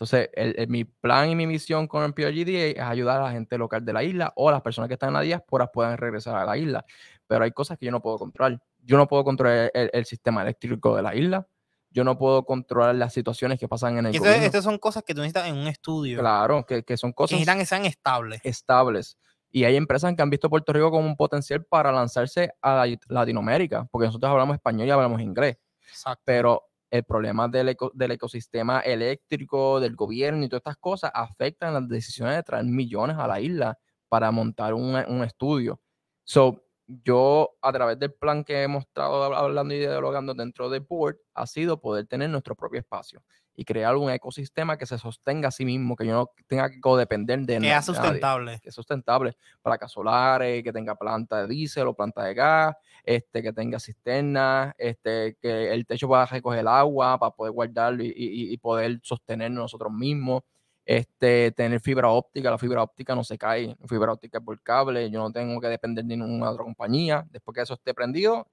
S2: Entonces, el- el- mi plan y mi misión con el PRGDA es ayudar a la gente local de la isla o a las personas que están en la diáspora puedan regresar a la isla. Pero hay cosas que yo no puedo controlar. Yo no puedo controlar el, el sistema eléctrico de la isla. Yo no puedo controlar las situaciones que pasan en el.
S1: Estas son cosas que tú necesitas en un estudio.
S2: Claro, que, que son
S1: que
S2: cosas
S1: necesitan que sean estables.
S2: estables. Y hay empresas que han visto Puerto Rico como un potencial para lanzarse a la- Latinoamérica, porque nosotros hablamos español y hablamos inglés,
S1: Exacto.
S2: pero el problema del, eco- del ecosistema eléctrico, del gobierno y todas estas cosas afectan las decisiones de traer millones a la isla para montar un, un estudio. So, yo, a través del plan que hemos estado hab- hablando y dialogando dentro del board, ha sido poder tener nuestro propio espacio y crear un ecosistema que se sostenga a sí mismo, que yo no tenga que codepender de
S1: que
S2: na-
S1: es
S2: nadie
S1: sustentable.
S2: que es sustentable, placas solares, que tenga planta de diésel o planta de gas, este, que tenga cisternas, este, que el techo pueda recoger el agua para poder guardarlo y, y- y poder sostenernos nosotros mismos, este, tener fibra óptica, la fibra óptica no se cae, la fibra óptica es por cable, yo no tengo que depender de ninguna otra compañía, después que eso esté prendido,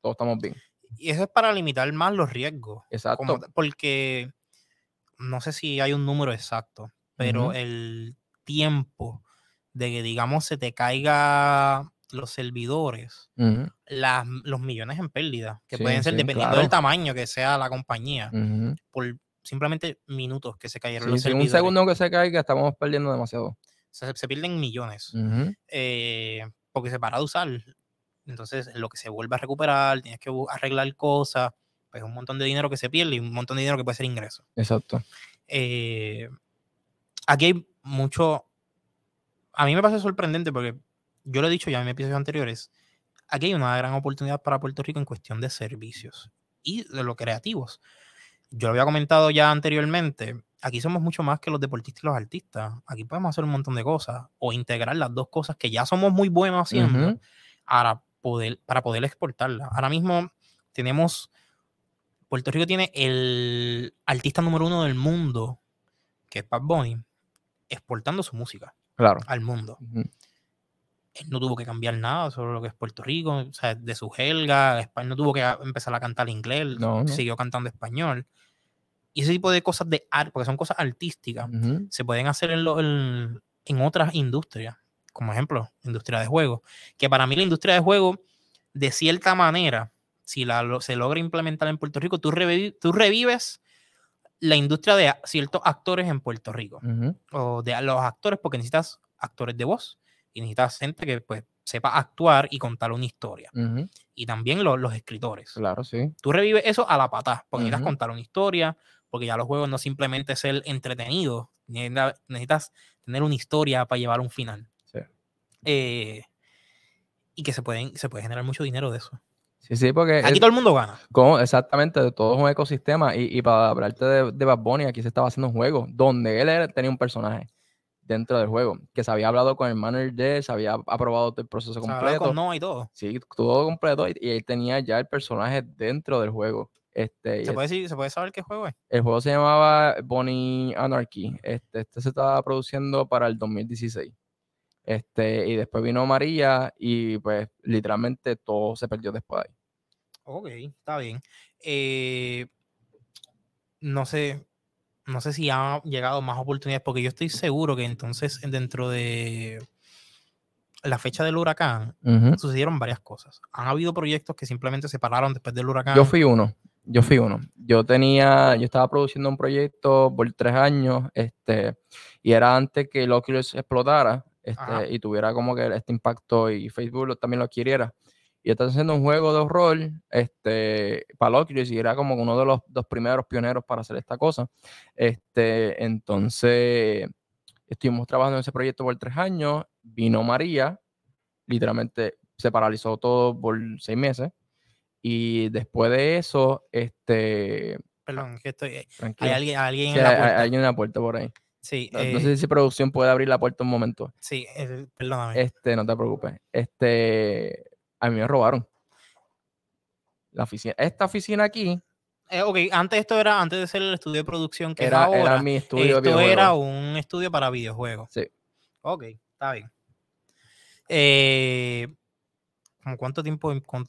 S2: todos estamos bien.
S1: Y eso es para limitar más los riesgos.
S2: Exacto.
S1: como porque no sé si hay un número exacto, pero
S2: Ujú.
S1: el tiempo de que, digamos, se te caiga los servidores,
S2: Ujú,
S1: las, los millones en pérdida, que
S2: Sí,
S1: pueden ser
S2: sí,
S1: dependiendo del
S2: claro.
S1: tamaño que sea la compañía,
S2: ujú.
S1: por simplemente minutos que se cayeron
S2: Sí,
S1: los
S2: si un
S1: servidores.
S2: segundo que se caiga, estamos perdiendo demasiado.
S1: se, se pierden millones.
S2: Ujú,
S1: eh, porque se para de usar. Entonces, lo que se vuelve a recuperar, tienes que arreglar cosas, pues un montón de dinero que se pierde y un montón de dinero que puede ser ingreso.
S2: Exacto.
S1: Eh, aquí hay mucho. A mí me parece sorprendente porque yo lo he dicho ya en episodios anteriores. Aquí hay una gran oportunidad para Puerto Rico en cuestión de servicios y de los creativos. Yo lo había comentado ya anteriormente. Aquí somos mucho más que los deportistas y los artistas. Aquí podemos hacer un montón de cosas o integrar las dos cosas que ya somos muy buenos haciendo
S2: Ujú.
S1: para poder, para poder exportarla. Ahora mismo tenemos, Puerto Rico tiene el artista número uno del mundo, que es Bad Bunny, exportando su música
S2: Claro.
S1: al mundo. Él no tuvo que cambiar nada sobre lo que es Puerto Rico, o sea, de su jelga, España no tuvo que empezar a cantar inglés,
S2: No, no.
S1: siguió cantando español. Y ese tipo de cosas de arte, porque son cosas artísticas, se pueden hacer en, lo- en- en otras industrias, como ejemplo, industria de juegos. Que para mí la industria de juegos, de cierta manera, si la, lo- se logra implementar en Puerto Rico, tú, revives la industria de ciertos actores en Puerto Rico. O de los actores, porque necesitas actores de voz y necesitas gente que pues sepa actuar y contar una historia.
S2: ujú,
S1: Y también lo- los escritores.
S2: Claro, sí.
S1: Tú revives eso a la patada, porque necesitas contar una historia, porque ya los juegos no simplemente ser entretenidos, necesita- necesitas tener una historia para llevar un final.
S2: Sí.
S1: Eh, y que se, pueden, se puede generar mucho dinero de eso.
S2: Sí, sí, porque
S1: Aquí
S2: es
S1: todo el mundo gana.
S2: como exactamente todo es un ecosistema. Y, y para hablarte de, de Bad Bunny, aquí se estaba haciendo un juego donde él era- tenía un personaje dentro del juego que se había hablado con el manager de se había aprobado todo el proceso completo.
S1: con no y todo.
S2: Sí, todo completo y, y él tenía ya el personaje dentro del juego. Este,
S1: ¿Se puede, decir, ¿Se puede saber qué juego es?
S2: El juego se llamaba Bonnie Anarchy. Este, este se estaba produciendo para el 2016. Este, y después vino María y pues literalmente todo se perdió después de ahí.
S1: Ok, está bien. Eh, no sé, no sé si han llegado más oportunidades, porque yo estoy seguro que entonces dentro de la fecha del huracán sucedieron varias cosas. Han habido proyectos que simplemente se pararon después del huracán.
S2: Yo fui uno. Yo fui uno. Yo tenía, yo estaba produciendo un proyecto por tres años, este, y era antes que el Oculus explotara, este, y tuviera como que este impacto y Facebook lo- también lo adquiriera. Y estaba haciendo un juego de horror, este, y era como uno de los dos primeros pioneros para hacer esta cosa. Este, entonces, estuvimos trabajando en ese proyecto por tres años, vino María, literalmente se paralizó todo por seis meses. Y después de eso, este.
S1: Perdón, que estoy. Hay
S2: Tranquilo.
S1: alguien, alguien
S2: Sí,
S1: en
S2: hay,
S1: la
S2: hay
S1: puerta.
S2: alguien en la puerta por ahí.
S1: Sí,
S2: No, no
S1: eh,
S2: sé si producción puede abrir la puerta un momento.
S1: sí, eh, perdóname.
S2: Este, no te preocupes. Este. A mí me robaron. La oficina. Esta oficina aquí
S1: Eh, ok, antes esto era, antes de ser el estudio de producción que
S2: era,
S1: ahora,
S2: era mi estudio de
S1: esto era un estudio para videojuegos.
S2: Sí.
S1: Ok, está bien. Eh, ¿cómo ¿Cuánto tiempo? con-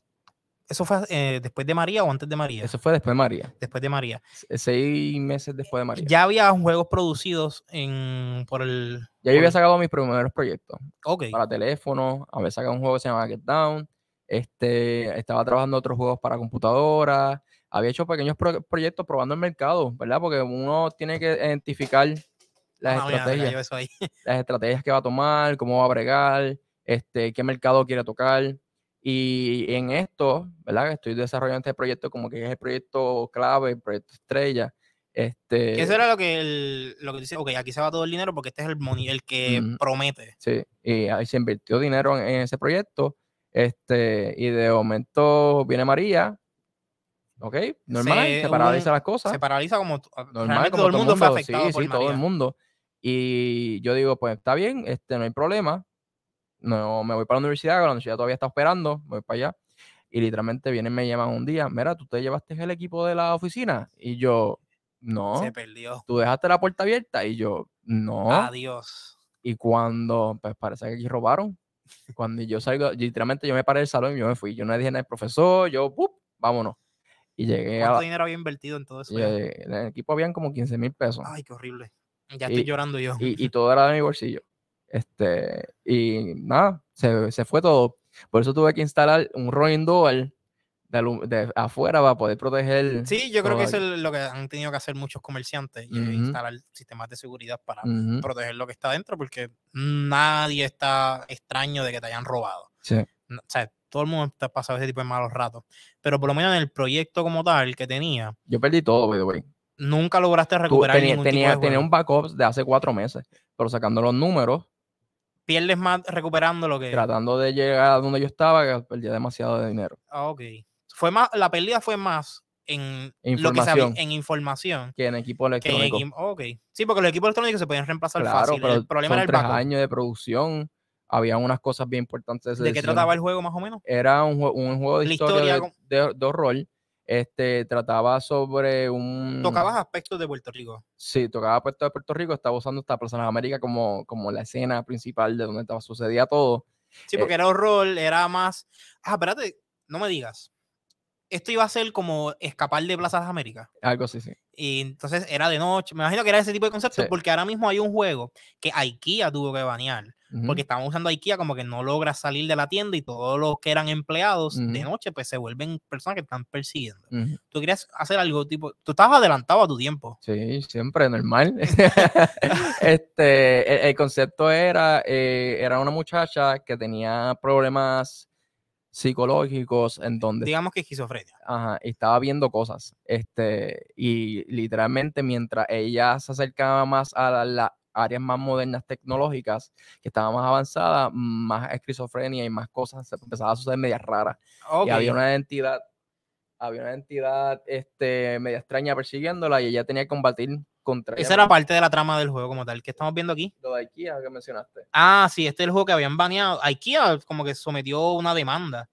S1: ¿Eso fue eh, después de María o antes de María?
S2: Eso fue después de María.
S1: Después de María.
S2: Se- Seis meses después de María. Ya,
S1: Ya había juegos producidos en, por el...
S2: yo había sacado mis primeros proyectos.
S1: Ok,
S2: Para teléfono. Había sacado un juego que se llama Get Down. Este, estaba trabajando otros juegos para computadora. Había hecho pequeños pro- proyectos probando el mercado, ¿verdad? Porque uno tiene que identificar las
S1: Ah,
S2: estrategias. [LAUGHS] las estrategias que va a tomar, cómo va a bregar, este, qué mercado quiere tocar. Y en esto, ¿verdad? Estoy desarrollando este proyecto como que es el proyecto clave, el proyecto estrella. Este,
S1: Eso era lo que, el, lo que dice, ok, aquí se va todo el dinero porque este es el, money, el que promete.
S2: Sí, y ahí se invirtió dinero en, en ese proyecto. Este, y de momento viene María. ¿Ok? Normal,
S1: Se-
S2: se,
S1: hubo
S2: paralizan
S1: un-
S2: las cosas.
S1: Se paraliza como...
S2: normal, como
S1: todo el mundo fue afectado
S2: Sí,
S1: por
S2: sí, todo el
S1: María.
S2: mundo. Y yo digo, pues está bien, este, no hay problema. No, me voy para la universidad, la universidad todavía está esperando, voy para allá. Y literalmente vienen, me llaman un día, mira, ¿tú te llevaste el equipo de la oficina? Y yo, no.
S1: Se perdió.
S2: ¿Tú dejaste la puerta abierta? Y yo, no.
S1: Adiós.
S2: Y cuando, pues parece que aquí robaron. Cuando yo salgo, literalmente yo me paré del salón y yo me fui. Yo no le dije nada al profesor, yo, ¡pup! vámonos. Y llegué a
S1: ¿Cuánto
S2: la-
S1: dinero había invertido en todo eso?
S2: y, eh, en el equipo habían como 15 mil pesos.
S1: Ay, qué horrible. Ya
S2: Y-
S1: estoy llorando yo.
S2: y, y todo era de mi bolsillo. Este, y nada, se, se fue todo. Por eso tuve que instalar un rolling door de, de afuera para poder proteger.
S1: Sí, yo creo que eso es lo que han tenido que hacer muchos comerciantes, y instalar sistemas de seguridad para proteger lo que está dentro, porque nadie está extraño de que te hayan robado.
S2: sí.
S1: O sea, todo el mundo está pasando ese tipo de malos ratos. Pero por lo menos en el proyecto como tal que tenía,
S2: Yo perdí todo, by the way.
S1: nunca lograste recuperar
S2: tenía,
S1: ningún
S2: tenía,
S1: tipo de
S2: tenía un backup de hace cuatro meses, pero sacando los números,
S1: Pierdes más recuperando lo que.
S2: tratando de llegar a donde yo estaba, que perdía demasiado de dinero.
S1: Ah, ok. Fue más, la pérdida fue más en lo que sabía,
S2: Información.
S1: en información
S2: Que en equipo
S1: que en
S2: electrónico.
S1: equipo. ok. Sí, porque los equipos electrónicos se pueden reemplazar
S2: Claro,
S1: fácil.
S2: pero
S1: El problema
S2: son
S1: era el
S2: tres
S1: backup.
S2: años de producción. Había unas cosas bien importantes.
S1: ¿De qué trataba el juego más o menos?
S2: Era un, jue- un juego de
S1: La
S2: historia,
S1: historia
S2: de,
S1: con-
S2: de- de horror. Este, trataba sobre un...
S1: Tocabas aspectos de Puerto Rico.
S2: Sí, tocaba Puerto de Puerto Rico, estaba usando esta Plaza de las Américas como, como la escena principal de donde estaba, sucedía todo.
S1: Sí,
S2: Eh,
S1: porque era horror, era más. Ah, espérate, no me digas. Esto iba a ser como escapar de Plaza de las Américas.
S2: Algo así, sí.
S1: Y entonces era de noche. Me imagino que era ese tipo de concepto,
S2: Sí.
S1: porque ahora mismo hay un juego que IKEA tuvo que banear.
S2: Ujú.
S1: porque estaban usando IKEA como que no logra salir de la tienda y todos los que eran empleados de
S2: Ujú.
S1: noche pues se vuelven personas que están persiguiendo.
S2: Ujú.
S1: Tú querías hacer algo tipo, tú estabas adelantado a tu tiempo.
S2: Sí, siempre normal. [LAUGHS] este, el, el concepto era, eh, era una muchacha que tenía problemas psicológicos en donde
S1: Digamos que esquizofrenia.
S2: ajá, estaba viendo cosas. Este, y literalmente mientras ella se acercaba más a la- las áreas más modernas tecnológicas, que estaban más avanzadas, más esquizofrenia y más cosas se empezaba a suceder medias raras. Y había una entidad, había una entidad este, media extraña persiguiéndola y ella tenía que combatir contra
S1: Esa era parte de la trama del juego como tal, que estamos viendo aquí.
S2: Lo de IKEA que mencionaste.
S1: Ah, sí, este es el juego que habían baneado. IKEA como que sometió una demanda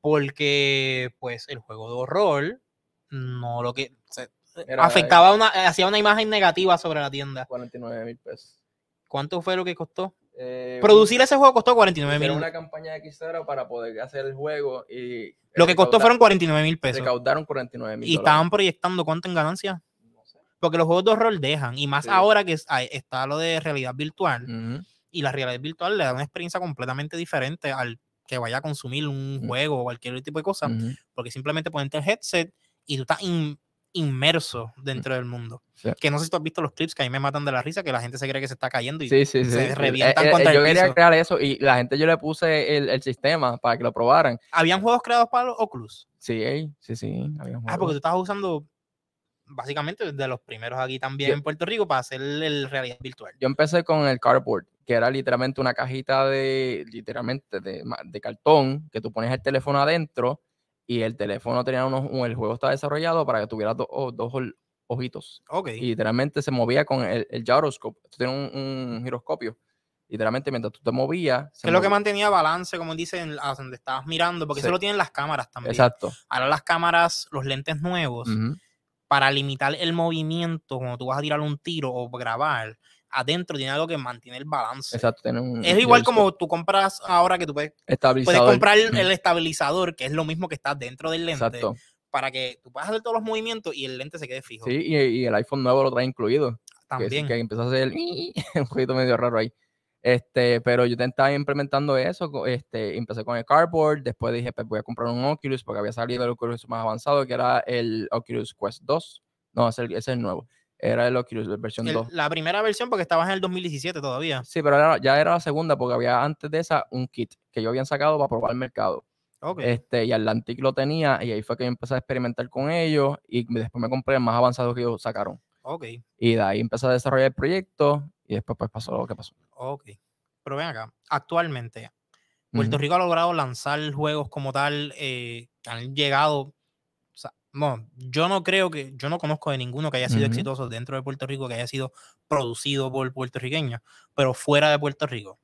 S1: porque pues el juego de horror no lo que se- afectaba una hacía una imagen negativa sobre la tienda.
S2: 49 mil pesos.
S1: ¿Cuánto fue lo que costó?
S2: Eh,
S1: Producir ese juego costó 49
S2: hicieron
S1: mil.
S2: una campaña de Kickstarter para poder hacer el juego y
S1: Lo que costó fueron 49 mil pesos.
S2: recaudaron 49 mil
S1: Y estaban proyectando cuánto en ganancia. Porque los juegos de horror dejan. Y más
S2: Sí.
S1: ahora que hay- está lo de realidad virtual.
S2: Ujú.
S1: Y la realidad virtual le da una experiencia completamente diferente al que vaya a consumir un
S2: Mm.
S1: juego o cualquier tipo de cosa.
S2: Ujú.
S1: Porque simplemente ponerte el headset y tú estás in- inmerso dentro del mundo.
S2: Sí.
S1: Que no sé si tú has visto los clips que a mí me matan de la risa, que la gente se cree que se está cayendo y
S2: Sí, sí,
S1: se revientan
S2: Eh, eh,
S1: contra
S2: yo
S1: el
S2: quería
S1: piso.
S2: crear eso y la gente yo le puse el, el sistema para que lo probaran.
S1: ¿Habían juegos creados para los Oculus?
S2: Sí, sí, sí. había
S1: Ah,
S2: juegos.
S1: porque tú estabas usando básicamente de los primeros aquí también
S2: Yo-
S1: en Puerto Rico para hacer el realidad virtual.
S2: Yo empecé con el cardboard, que era literalmente una cajita de, literalmente de, cartón, que tú pones el teléfono adentro y el teléfono tenía unos, un- el juego estaba desarrollado para que tuviera do- o- dos ojitos.
S1: Ok.
S2: Y literalmente se movía con el, el gyroscope. Tú tienes un, un giroscopio. Literalmente mientras tú te movías.
S1: que es lo que mantenía balance, como dicen, a donde estabas mirando, porque
S2: Sí.
S1: eso lo tienen las cámaras también.
S2: Exacto.
S1: Ahora las cámaras, los lentes nuevos. Para limitar el movimiento cuando tú vas a tirar un tiro o grabar, adentro tiene algo que mantiene el balance.
S2: Exacto. tiene un
S1: Es igual como tú compras ahora que tú puedes, puedes comprar el,
S2: Ujú.
S1: el estabilizador, que es lo mismo que está dentro del lente,
S2: Exacto.
S1: para que tú puedas hacer todos los movimientos y el lente se quede fijo.
S2: Sí, y, y el iPhone nuevo lo trae incluido. que,
S1: También.
S2: que empezó a hacer [LAUGHS] un poquito medio raro ahí. Este, pero yo te estaba implementando eso, este, empecé con el cardboard, después dije, pues voy a comprar un Oculus porque había salido el Oculus más avanzado, que era el Oculus Quest 2. No, ese es el, ese es el nuevo. Era el Oculus versión
S1: El-
S2: 2.
S1: la primera versión porque estabas en el 2017 todavía.
S2: Sí, pero era- ya era la segunda porque había antes de esa un kit que yo habían sacado para probar el mercado.
S1: Ok.
S2: Este, y Atlantic lo tenía y ahí fue que yo empecé a experimentar con ellos y después me compré el más avanzado que ellos sacaron.
S1: ok.
S2: Y de ahí empecé a desarrollar el proyecto y después pues pasó lo que pasó.
S1: Ok. Pero ven acá, actualmente, Puerto
S2: Ujú.
S1: Rico ha logrado lanzar juegos como tal eh, que han llegado. o sea, no, yo no creo que, yo no conozco de ninguno que haya sido exitoso dentro de Puerto Rico, que haya sido producido por puertorriqueños, pero fuera de Puerto Rico.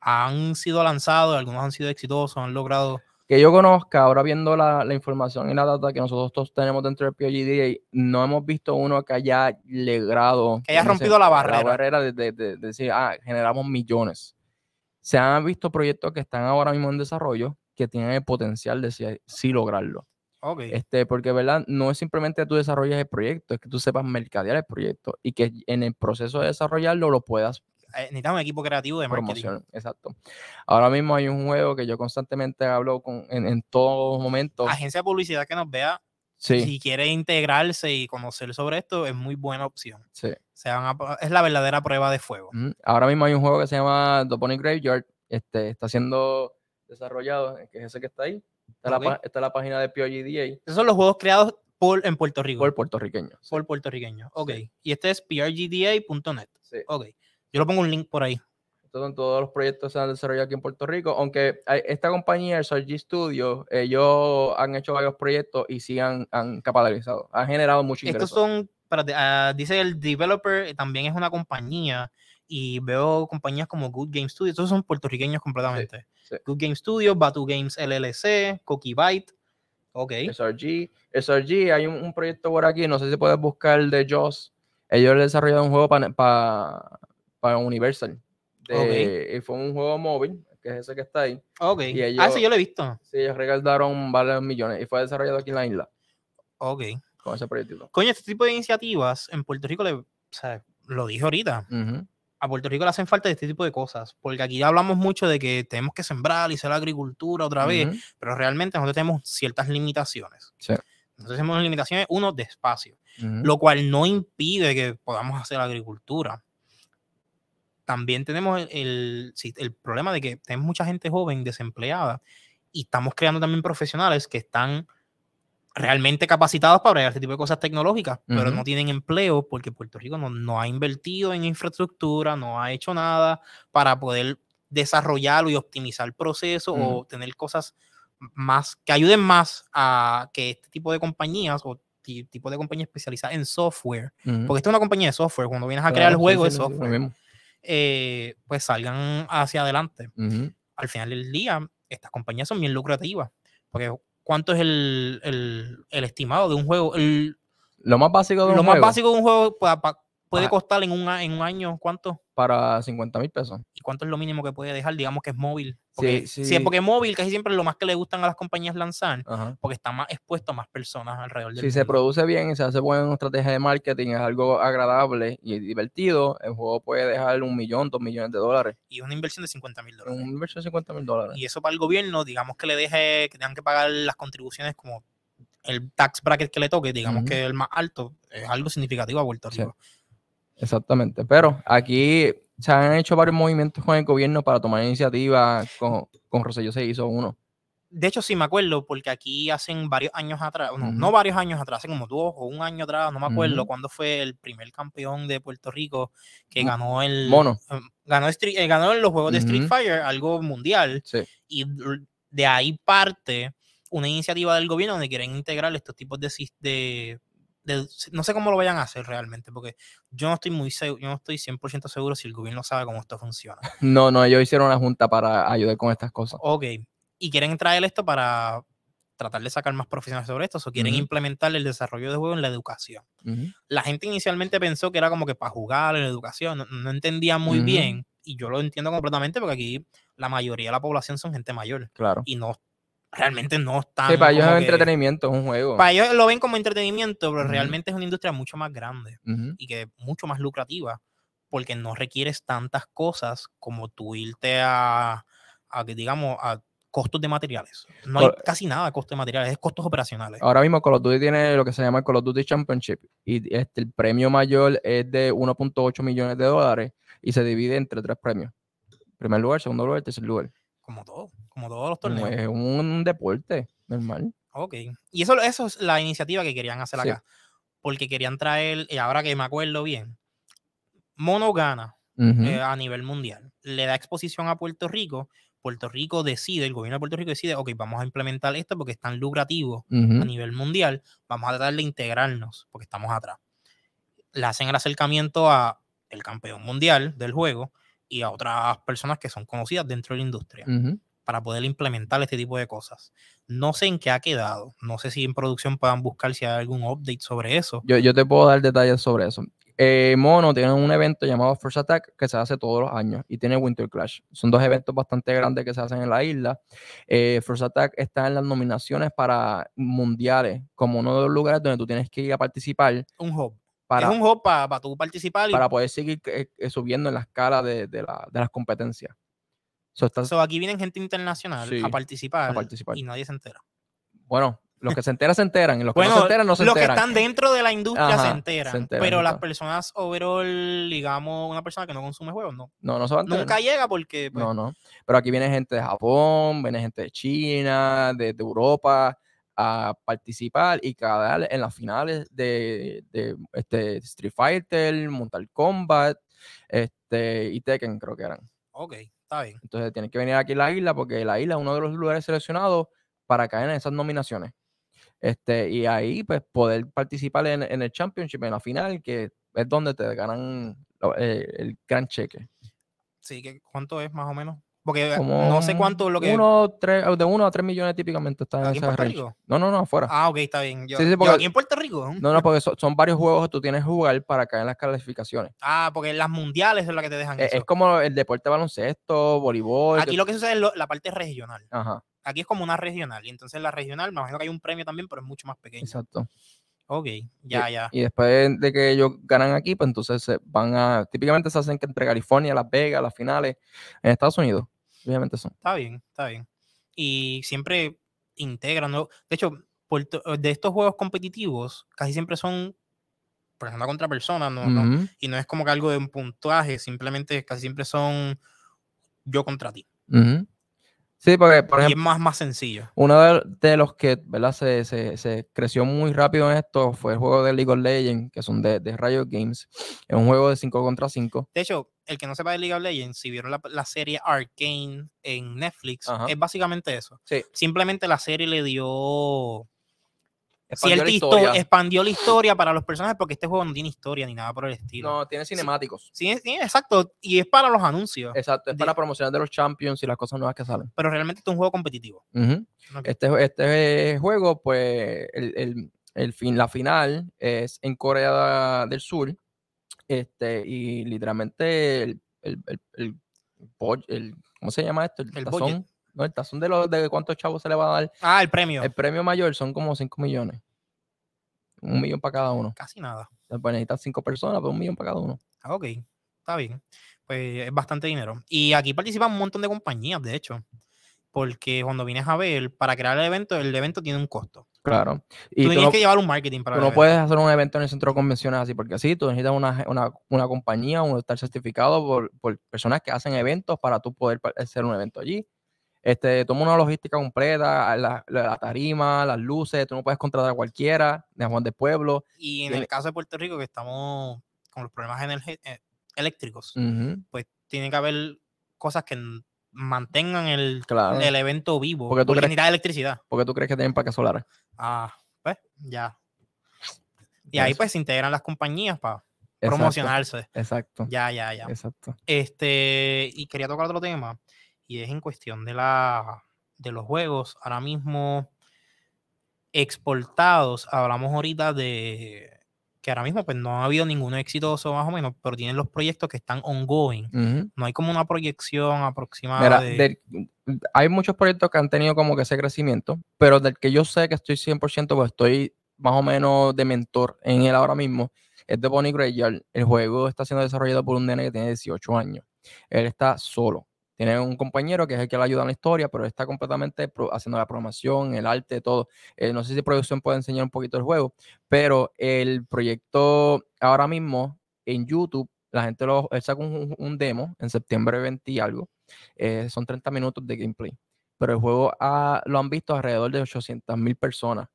S1: Han sido lanzados, algunos han sido exitosos, han logrado.
S2: Que yo conozca, ahora viendo la, la información y la data que nosotros todos tenemos dentro del POGDA, no hemos visto uno que haya logrado.
S1: Que haya
S2: ¿cómo se-
S1: rompido la barrera.
S2: La barrera de, de- de- de decir, ah, generamos millones. Se han visto proyectos que están ahora mismo en desarrollo que tienen el potencial de sí, sí lograrlo.
S1: Ok.
S2: Este, porque, ¿verdad? No es simplemente que tú desarrolles el proyecto, es que tú sepas mercadear el proyecto y que en el proceso de desarrollarlo lo puedas
S1: necesitamos un equipo creativo de marketing.
S2: promoción. Exacto. Ahora mismo hay un juego que yo constantemente hablo con, en, en todos momentos.
S1: Agencia de publicidad que nos vea,
S2: Sí,
S1: si quiere integrarse y conocer sobre esto, es muy buena opción.
S2: sí.
S1: Se van a- es la verdadera prueba de fuego.
S2: Ujú. Ahora mismo hay un juego que se llama The Pony Graveyard. Este, está siendo desarrollado, que es ese que está ahí. Está,
S1: Ok.
S2: la, está la página de POGDA
S1: Esos son los juegos creados por, en Puerto Rico.
S2: por puertorriqueños. sí.
S1: por puertorriqueños. Ok. Y este es prgda.net. Ok. Yo lo pongo un link por ahí.
S2: Estos son todos los proyectos que se han desarrollado aquí en Puerto Rico, aunque esta compañía, el G Studio, ellos han hecho varios proyectos y sí han, han capitalizado, han generado mucho ingreso.
S1: Estos son, espérate, ah, dice el developer, eh, también es una compañía y veo compañías como Good Game Studio, estos son puertorriqueños completamente.
S2: sí.
S1: Good Game Studio, Batu Games LLC, Cookie Byte. Ok.
S2: SRG. SRG, hay un, un proyecto por aquí, no sé si puedes buscar el de Joss. Ellos le desarrollaron un juego para Universal. De- y fue un juego móvil, que es ese que está ahí.
S1: Ok.
S2: Y
S1: ah,
S2: ellos-
S1: ese yo lo he visto.
S2: Sí, ellos recaudaron varios millones y fue desarrollado aquí en la isla
S1: Ok.
S2: con ese proyecto.
S1: Coño, este tipo de iniciativas en Puerto Rico, le, o sea, lo dije ahorita,
S2: Ujú.
S1: a Puerto Rico le hacen falta este tipo de cosas, porque aquí hablamos mucho de que tenemos que sembrar y hacer agricultura otra vez,
S2: Ujú,
S1: pero realmente nosotros tenemos ciertas limitaciones.
S2: Sí.
S1: Nosotros tenemos limitaciones, uno, de espacio,
S2: ujú.
S1: lo cual no impide que podamos hacer agricultura. También tenemos el, el- el problema de que tenemos mucha gente joven desempleada y estamos creando también profesionales que están realmente capacitados para este tipo de cosas tecnológicas, pero
S2: Ujú.
S1: no tienen empleo porque Puerto Rico no, no ha invertido en infraestructura, no ha hecho nada para poder desarrollarlo y optimizar procesos o
S2: Ujú.
S1: tener cosas más que ayuden más a que este tipo de compañías o ti- tipo de compañías especializadas en software,
S2: Ujú.
S1: porque esta es una compañía de software, cuando vienes a crear el
S2: Claro, sí,
S1: juego
S2: sí,
S1: es
S2: sí, lo
S1: software. Eh, pues salgan hacia adelante al final del día, estas compañías son bien lucrativas. Porque ¿cuánto es el, el- el estimado de un juego? El-
S2: Lo más básico de un
S1: lo más
S2: juego
S1: básico de un juego pa- pa- puede
S2: Ajá.
S1: costar en un, en un año, ¿cuánto?
S2: para 50 mil pesos.
S1: ¿Y cuánto es lo mínimo que puede dejar? Digamos que es móvil. Porque,
S2: Sí,
S1: sí,
S2: sí.
S1: porque móvil casi siempre es lo más que le gustan a las compañías lanzar,
S2: Ajá.
S1: porque está más expuesto a más personas alrededor del
S2: Si se produce bien y se hace buena estrategia de marketing, es algo agradable y divertido, el juego puede dejar un millón, dos millones de dólares.
S1: Y una inversión de 50 mil dólares.
S2: Una inversión de 50 mil dólares.
S1: Y eso para el gobierno, digamos que le deje, que tengan que pagar las contribuciones como el tax bracket que le toque, digamos que el más alto, es algo significativo a Puerto
S2: Sí. Exactamente. Pero aquí se han hecho varios movimientos con el gobierno para tomar iniciativa. Con, con Rosselló se hizo uno.
S1: De hecho, sí me acuerdo, porque aquí hacen varios años atrás, no, no varios años atrás, hace como dos o un año atrás, no me acuerdo
S2: Ujú.
S1: cuándo fue el primer campeón de Puerto Rico que ganó el.
S2: Mono.
S1: em, Ganó, Street- eh, ganó en los juegos de Street. Fighter, algo mundial,
S2: Sí.
S1: y de ahí parte una iniciativa del gobierno donde quieren integrar estos tipos de, de- no sé cómo lo vayan a hacer realmente, porque yo no estoy muy seguro, yo no estoy 100% seguro si el gobierno sabe cómo esto funciona. [LAUGHS]
S2: No, no, ellos hicieron una junta para ayudar con estas cosas.
S1: Ok, y quieren traer esto para tratar de sacar más profesionales sobre esto, o quieren implementar el desarrollo de juego en la educación. La gente inicialmente pensó que era como que para jugar en la educación, no, no entendía muy bien, y yo lo entiendo completamente porque aquí la mayoría de la población son gente mayor
S2: Claro.
S1: y no realmente no están.
S2: Sí, para ellos es entretenimiento, es un juego.
S1: Para ellos lo ven como entretenimiento, pero realmente es una industria mucho más grande y que mucho más lucrativa porque no requieres tantas cosas como tú irte a, a digamos, a costos de materiales. No hay
S2: Por-
S1: casi nada de costos de materiales, es costos operacionales.
S2: Ahora mismo Call of Duty tiene lo que se llama el Call of Duty Championship y este, el premio mayor es de 1.8 millones de dólares y se divide entre tres premios. Primer lugar, segundo lugar, tercer lugar.
S1: Como todo, como todos los torneos.
S2: Es un deporte normal.
S1: Ok. Y eso, eso es la iniciativa que querían hacer
S2: Sí.
S1: acá. Porque querían traer, y ahora que me acuerdo bien, Mono gana
S2: Ujú,
S1: eh, a nivel mundial. Le da exposición a Puerto Rico. Puerto Rico decide, el gobierno de Puerto Rico decide, ok, vamos a implementar esto porque es tan lucrativo
S2: ujú,
S1: a nivel mundial, vamos a tratar de integrarnos porque estamos atrás. Le hacen el acercamiento a el campeón mundial del juego y a otras personas que son conocidas dentro de la industria
S2: ujú.
S1: Para poder implementar este tipo de cosas. No sé en qué ha quedado, no sé si en producción puedan buscar si hay algún update sobre eso.
S2: Yo, yo te puedo dar detalles sobre eso. Eh, Mono tiene un evento llamado First Attack que se hace todos los años y tiene Winter Clash. Son dos eventos bastante grandes que se hacen en la isla. Eh, First Attack está en las nominaciones para mundiales, como uno de los lugares donde tú tienes que ir a participar
S1: Un hub.
S2: para,
S1: es un hub para tú participar y
S2: para poder seguir eh, eh, subiendo en la escala de, de la- de las competencias. So,
S1: aquí vienen gente internacional
S2: Sí,
S1: a, participar
S2: participar.
S1: y nadie se entera.
S2: bueno, los que se enteran se enteran y los que no se enteran no se
S1: los que
S2: enteran.
S1: están dentro de la industria se,
S2: Ajá, se
S1: enteran,
S2: enteran,
S1: pero las personas overall, digamos, una persona que no consume juegos, no.
S2: No, no se van a enterar.
S1: Nunca llega porque pues,
S2: No, no. Pero aquí viene gente de Japón, viene gente de China, de, de Europa a participar y cada en las finales de, de, este, Street Fighter, Mortal Kombat este, y Tekken creo que eran.
S1: ok, está bien.
S2: Entonces tienen que venir aquí a la isla porque la isla es uno de los lugares seleccionados para caer en esas nominaciones. Este, y ahí pues poder participar en, en el Championship, en la final, que es donde te ganan lo- eh, el gran cheque.
S1: Sí, ¿cuánto es más o menos? Porque
S2: Como
S1: no sé cuánto lo que...
S2: Uno, tres, de 1 a 3 millones típicamente está en
S1: ¿Aquí en
S2: ese
S1: Puerto
S2: range.
S1: Rico?
S2: No, no, no, afuera.
S1: Ah, ok, está bien. Yo,
S2: Sí, sí,
S1: yo
S2: porque-
S1: aquí en Puerto Rico. ¿eh?
S2: No, no, porque so- son varios juegos que tú tienes que jugar para caer en las calificaciones.
S1: Ah, porque las mundiales es la que te dejan
S2: E-
S1: eso.
S2: Es, como el deporte de baloncesto, voleibol.
S1: Aquí
S2: que-
S1: lo que sucede es lo- la parte regional.
S2: Ajá,
S1: Aquí es como una regional. Y entonces la regional, me imagino que hay un premio también, pero es mucho más pequeño.
S2: exacto.
S1: Ok, ya,
S2: y,
S1: ya.
S2: y después de que ellos ganan aquí, pues entonces se van a, típicamente se hacen que entre California, Las Vegas, las finales en Estados Unidos, obviamente son.
S1: Está bien, está bien. Y siempre integran, ¿no? De hecho, Puerto- de estos juegos competitivos, casi siempre son persona contra persona, no, no- y no es como que algo de un puntuaje, simplemente casi siempre son yo contra ti.
S2: Sí, porque, por
S1: y
S2: ejemplo,
S1: es más, más sencillo.
S2: Uno de, de los que ¿verdad? Se, se- se creció muy rápido en esto fue el juego de League of Legends, que son de, de Riot Games. Es un juego de 5 contra 5.
S1: De hecho, el que no sepa de League of Legends, si vieron la, la serie Arcane en Netflix,
S2: Ajá.
S1: es básicamente eso.
S2: Sí.
S1: Simplemente la serie le dio
S2: Expandió la
S1: histo-
S2: historia.
S1: expandió la historia para los personajes porque este juego no tiene historia ni nada por el estilo.
S2: No, tiene cinemáticos.
S1: Sí, sí, exacto. Y es para los anuncios.
S2: Exacto, es
S1: de-
S2: para promocionar de los Champions y las cosas nuevas que salen.
S1: Pero realmente este es un juego competitivo.
S2: Este, este juego, pues, el, el- el fin, la final es en Corea del Sur. Este, y literalmente el, el, el, ¿cómo se llama esto? El, tazón.
S1: budget.
S2: No, el tazón de, los, de cuántos chavos se le va a dar.
S1: Ah, el premio.
S2: El premio mayor son como 5 millones. Un millón para cada uno.
S1: Casi nada.
S2: Pues necesitan 5 personas, pero un millón para cada uno.
S1: Ah, ok. Está bien. Pues es bastante dinero. Y aquí participan un montón de compañías, de hecho. Porque cuando vienes a ver, para crear el evento, el evento tiene un costo.
S2: Claro. Y
S1: tú
S2: tú
S1: tienes
S2: no,
S1: que llevar un marketing para
S2: tú
S1: el
S2: no puedes hacer un evento en el centro de convenciones así, porque así tú necesitas una, una, una compañía, un estar certificado por, por personas que hacen eventos para tú poder hacer un evento allí. Este, toma una logística completa, la, la- tarima, las luces, tú no puedes contratar a cualquiera, de Juan de Pueblo.
S1: Y en
S2: tiene-
S1: el caso de Puerto Rico, que estamos con los problemas eh, eléctricos,
S2: Ujú,
S1: pues tiene que haber cosas que mantengan el,
S2: Claro.
S1: el evento vivo.
S2: Porque tú
S1: Porque
S2: crees-
S1: necesitas electricidad.
S2: porque tú crees que tienen placas solares.
S1: Ah, pues ya. Y ahí pues se integran las compañías para
S2: Exacto,
S1: promocionarse.
S2: Exacto.
S1: Ya, ya, ya.
S2: Exacto.
S1: Este, y quería tocar otro tema, y es en cuestión de la de los juegos ahora mismo exportados. Hablamos ahorita de que ahora mismo pues no ha habido ninguno exitoso más o menos, pero tienen los proyectos que están ongoing. No hay como una proyección aproximada
S2: Mira,
S1: de
S2: del- hay muchos proyectos que han tenido como que ese crecimiento, pero del que yo sé que estoy 100%, pues estoy más o menos de mentor en él ahora mismo, es de Bonnie Graveyard. El juego está siendo desarrollado por un nene que tiene 18 años. Él está solo. Tiene un compañero que es el que le ayuda en la historia, pero está completamente haciendo la programación, el arte, todo. Eh, no sé si producción puede enseñar un poquito el juego, pero el proyecto ahora mismo en YouTube, la gente lo, él sacó un, un demo en septiembre 20 y algo. eh, son 30 minutos de gameplay. Pero el juego ha- lo han visto alrededor de 800 mil personas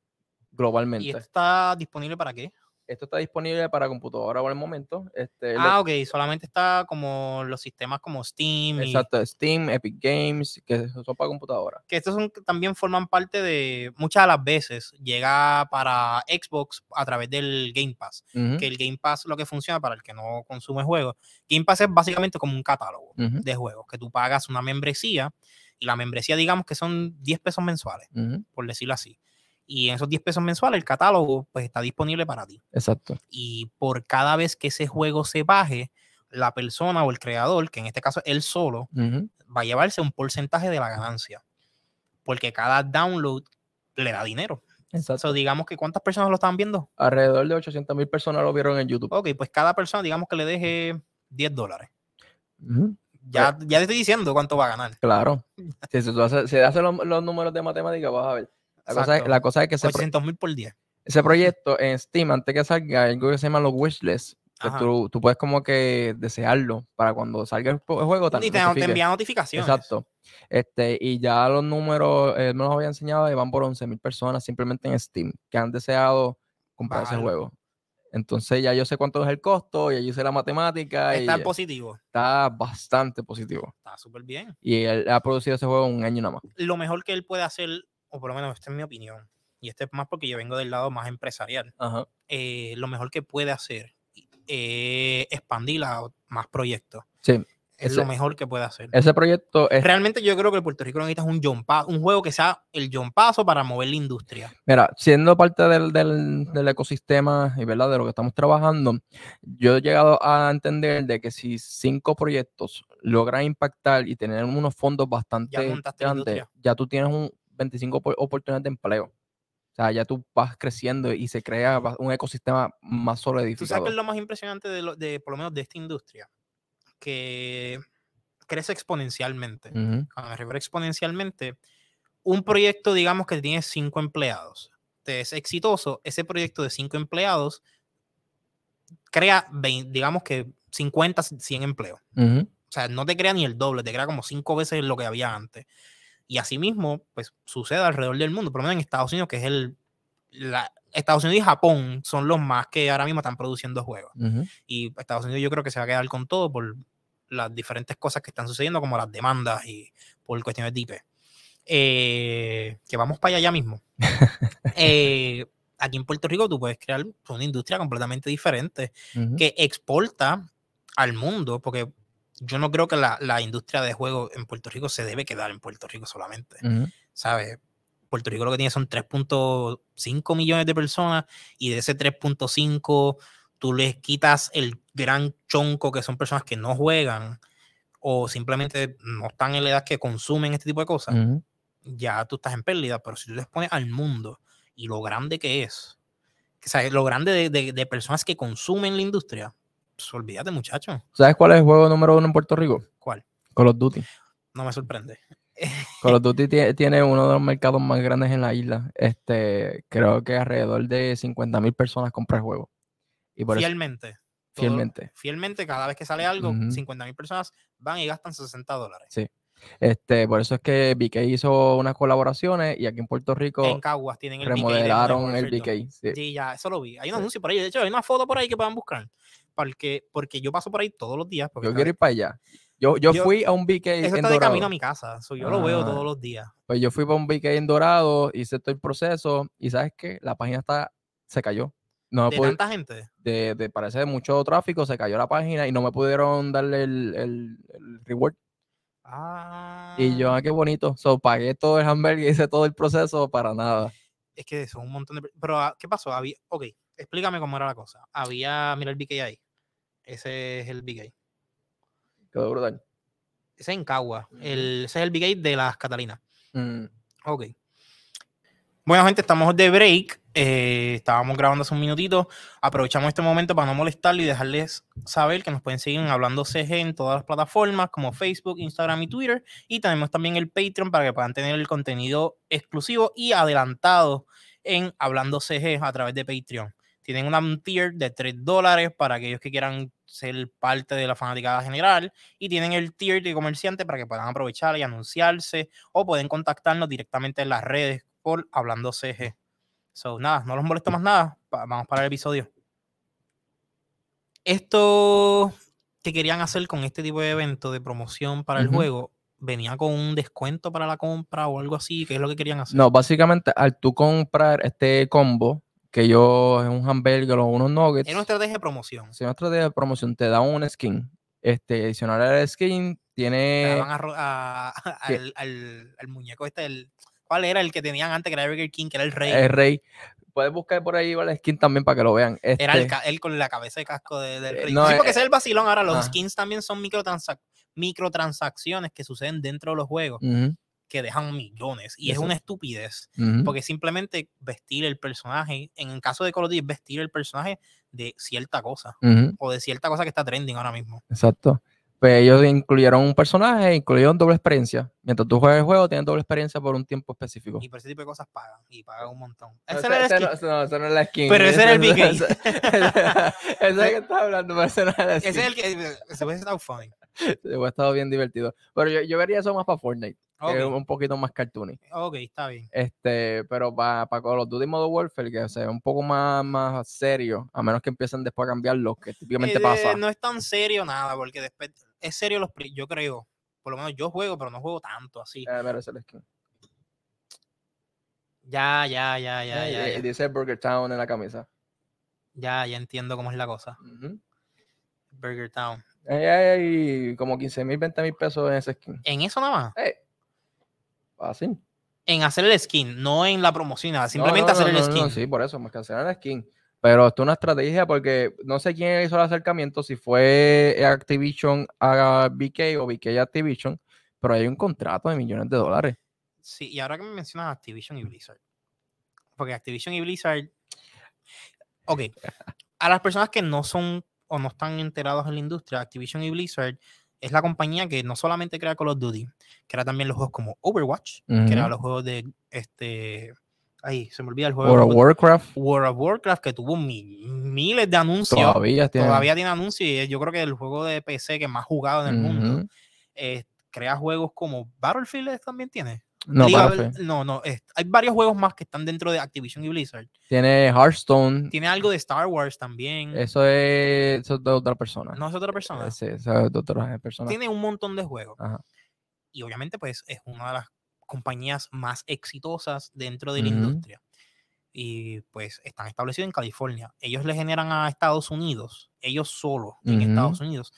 S2: globalmente.
S1: ¿Y está disponible para qué?
S2: Esto está disponible para computadora por el momento. Este, lo-
S1: Ah, ok, solamente está como los sistemas como Steam y
S2: exacto, Steam, Epic Games, que son para computadora.
S1: que estos son, también forman parte de, muchas de las veces llega para Xbox a través del Game Pass,
S2: Ujú,
S1: que el Game Pass lo que funciona para el que no consume juegos, Game Pass es básicamente como un catálogo
S2: ujú,
S1: de juegos, que tú pagas una membresía y la membresía digamos que son 10 pesos mensuales,
S2: ujú,
S1: por decirlo así. Y en esos 10 pesos mensuales el catálogo pues está disponible para ti.
S2: Exacto.
S1: Y por cada vez que ese juego se baje, la persona o el creador, que en este caso él solo, va a llevarse un porcentaje de la ganancia. Porque cada download le da dinero.
S2: exacto.
S1: So, digamos que cuántas personas lo estaban viendo.
S2: Alrededor de 800 mil personas lo vieron en YouTube.
S1: Ok, pues cada persona, digamos que le deje 10 dólares. Ya, ya te estoy diciendo cuánto va a ganar.
S2: Claro. Si, tú haces, si haces los, los números de matemáticas, vas a ver. La cosa, es, la cosa es que ese, pro-
S1: 800 mil por 10.
S2: ese proyecto en Steam, antes que salga, hay algo que se llama los wishlists. Que tú, tú puedes como que desearlo para cuando salga el, ju- el juego.
S1: Y te, te
S2: notifique.
S1: envía notificaciones.
S2: Exacto. Este, y ya los números, él me los había enseñado y van por 11 mil personas simplemente en Steam que han deseado comprar ese juego. Entonces ya yo sé cuánto es el costo, ya yo sé la matemática y
S1: Está positivo.
S2: está bastante positivo.
S1: Está súper bien.
S2: Y él ha producido ese juego un año nada más.
S1: Lo mejor que él puede hacer, o por lo menos esta es mi opinión, y este es más porque yo vengo del lado más empresarial,
S2: Ajá.
S1: eh, lo mejor que puede hacer es expandir a más proyectos.
S2: Sí.
S1: Es
S2: Ese-
S1: lo mejor que puede hacer.
S2: Ese proyecto es,
S1: Realmente yo creo que el Puerto Rico necesita un, John Pa- un juego que sea el John Paso para mover la industria.
S2: mira, siendo parte del, del, del ecosistema y verdad de lo que estamos trabajando, yo he llegado a entender de que si cinco proyectos logran impactar y tener unos fondos bastante
S1: la
S2: grandes, ya tú tienes un 25 opor- oportunidades de empleo. O sea, ya tú vas creciendo y se crea un ecosistema más
S1: ¿Tú sabes
S2: solidificado.
S1: qué es lo más impresionante de, lo- de por lo menos de esta industria? Que crece exponencialmente.
S2: Ujú,
S1: Cuando me refiero a exponencialmente, un proyecto, digamos que tiene cinco empleados, te es exitoso, ese proyecto de cinco empleados crea, 20 digamos que 50, 100 empleos.
S2: ujú,
S1: O sea, no te crea ni el doble, te crea como cinco veces lo que había antes. Y asimismo, pues sucede alrededor del mundo, por lo menos en Estados Unidos, que es el... La, Estados Unidos y Japón son los más que ahora mismo están produciendo juegos.
S2: ujú.
S1: Y Estados Unidos yo creo que se va a quedar con todo por las diferentes cosas que están sucediendo, como las demandas y por cuestiones de IP. Eh, que vamos para allá ya mismo. [LAUGHS] Eh, aquí en Puerto Rico tú puedes crear una industria completamente diferente
S2: Ujú.
S1: que exporta al mundo, porque yo no creo que la, la industria de juegos en Puerto Rico se debe quedar en Puerto Rico solamente.
S2: Ujú.
S1: ¿sabes? Puerto Rico lo que tiene son 3.5 millones de personas y de ese 3.5 tú les quitas el gran chonco que son personas que no juegan o simplemente no están en la edad que consumen este tipo de cosas,
S2: Ujú.
S1: ya tú estás en pérdida, pero si tú les pones al mundo y lo grande que es, que, ¿sabes? lo grande de, de- de personas que consumen la industria, pues olvídate muchacho,
S2: ¿Sabes cuál es el juego número uno en Puerto Rico?
S1: ¿cuál?
S2: Call of Duty.
S1: No me sorprende. [LAUGHS]
S2: Call of Duty tie- tiene uno de los mercados más grandes en la isla. Este, creo que alrededor de 50 mil personas compran el juego. Y por eso,
S1: Fielmente. todo-
S2: fielmente.
S1: fielmente, cada vez que sale algo,
S2: Ujú.
S1: 50 mil personas van y gastan 60 dólares.
S2: Este, por eso es que BK hizo unas colaboraciones y aquí en Puerto Rico
S1: En Caguas tienen el BK
S2: remodelaron el
S1: Warfare 2.
S2: BK. sí.
S1: Sí, ya, eso lo vi. Hay un
S2: Sí.
S1: anuncio por ahí. De hecho, hay una foto por ahí que puedan buscar. Porque, porque yo paso por ahí todos los días. Porque
S2: Yo quiero ir para allá. Yo, yo,
S1: Yo-
S2: fui a un BK
S1: eso
S2: en
S1: está de camino a mi casa. so yo lo veo
S2: Ah.
S1: todos los días.
S2: Pues yo fui para un BK en Dorado, hice todo el proceso y ¿sabes qué? La página está, se cayó. No
S1: De
S2: pude-
S1: tanta gente.
S2: de, de parece de mucho tráfico, se cayó la página y no me pudieron darle el, el, el reward.
S1: Ah,
S2: Y yo, ah, qué bonito. So, pagué todo el hamburger, [LAUGHS] hice todo el proceso para nada.
S1: Es que son un montón de. Pero, ah, ¿qué pasó? Había, ok, explícame cómo era la cosa. Había, mira el BK ahí. Ese es el BK.
S2: Quedó brutal.
S1: Ese es en Cagua. El, ese es el BK de las Catalinas.
S2: Mm,
S1: Ok. Bueno, gente, estamos de break. eh, estábamos grabando hace un minutito. Aprovechamos este momento para no molestarle y dejarles saber que nos pueden seguir en Hablando CG en todas las plataformas como Facebook, Instagram y Twitter. Y tenemos también el Patreon para que puedan tener el contenido exclusivo y adelantado en Hablando CG a través de Patreon. Tienen una- un tier de 3 dólares para aquellos que quieran ser parte de la fanaticada general. Y tienen el tier de comerciante para que puedan aprovechar y anunciarse o pueden contactarnos directamente en las redes por Hablando CG. So, nada, no los molesto más nada. vamos para el episodio. Esto que querían hacer con este tipo de evento de promoción para el juego venía con un descuento para la compra o algo así. ¿Qué es lo que querían hacer?
S2: No, básicamente al tú comprar este combo, que yo es un hamburger o unos nuggets,
S1: Era una estrategia de promoción.
S2: si una estrategia de promoción te da un skin. Este, adicional al skin,
S1: Te
S2: tiene
S1: a ro- a-
S2: que-
S1: al, al- al muñeco este, el, ¿cuál era el que tenían antes que era Burger King, que era el rey?
S2: el rey. Puedes buscar por ahí el skin también para que lo vean.
S1: Era el,
S2: Este,
S1: él con la cabeza de casco de- del
S2: Eh,
S1: rey.
S2: no,
S1: sí, porque
S2: eh,
S1: ese es el vacilón. Ahora los
S2: ah.
S1: skins también son microtransac- microtransacciones que suceden dentro de los juegos
S2: ujú,
S1: que dejan millones. Y es una estupidez. Porque simplemente vestir el personaje, en el caso de Call of Duty, es vestir el personaje de cierta cosa. O de cierta cosa que está trending ahora mismo.
S2: exacto. Pues ellos incluyeron un personaje, incluyeron doble experiencia. Mientras tú juegas el juego, tienes doble experiencia por un tiempo específico.
S1: Y por ese tipo de cosas pagan. Y pagan un montón. Ese era skin.
S2: no, ese no, ese no es la skin.
S1: Pero ese era el BK. [LAUGHS]
S2: Ese es el que estás hablando, pero ese no es la
S1: Ese es
S2: skin.
S1: el que. Ese hubiese estado funny. [LAUGHS]
S2: Sí, hubiera estado bien divertido. Pero yo, yo vería eso más para Fortnite, que es
S1: Ok,
S2: un poquito más cartoony.
S1: ok, está bien.
S2: Este, pero para Call of Duty Modern Warfare, que sea un poco más, más serio, a menos que empiecen después a cambiar lo que típicamente
S1: Eh,
S2: pasa.
S1: No es tan serio nada, porque después es serio los yo creo. Por lo menos yo juego, pero no juego tanto así.
S2: Eh, mira, ese es el skin.
S1: Ya, ya, ya, ya,
S2: Eh,
S1: ya,
S2: y-
S1: ya.
S2: dice Burger Town en la camisa.
S1: Ya, ya entiendo cómo es la cosa. Burger Town.
S2: Ahí hay como 15 mil, 20 mil pesos en ese skin.
S1: En eso nada más.
S2: Fácil.
S1: En hacer el skin, no en la promoción, nada.
S2: No, no,
S1: Simplemente hacer el skin.
S2: sí, por eso, más cancelar el skin. Pero esto es una estrategia porque no sé quién hizo el acercamiento, si fue Activision a BK o BK a Activision, pero hay un contrato de millones de dólares.
S1: Sí, y ahora que me mencionas Activision y Blizzard. porque Activision y Blizzard. Ok. A las personas que no son o no están enterados en la industria, Activision y Blizzard es la compañía que no solamente crea Call of Duty, crea también los juegos como Overwatch, que era
S2: Ujú.
S1: los juegos de este. Ay, se me olvida el juego.
S2: World of Warcraft
S1: World of Warcraft, que tuvo mi- miles de anuncios.
S2: todavía tiene.
S1: Todavía tiene anuncios y yo creo que el juego de PC que más jugado en el mundo. Eh, crea juegos como Battlefield también tiene.
S2: No,
S1: no, no, es- hay varios juegos más que están dentro de Activision y Blizzard.
S2: Tiene Hearthstone.
S1: Tiene algo de Star Wars también.
S2: Eso es, eso es de otra persona.
S1: no es otra persona.
S2: Sí, eso es de otra persona.
S1: Tiene un montón de juegos.
S2: Ajá.
S1: Y obviamente, pues, es una de las compañías más exitosas dentro de la industria. Y pues están establecidos en California. Ellos le generan a Estados Unidos, ellos solos en. Estados Unidos,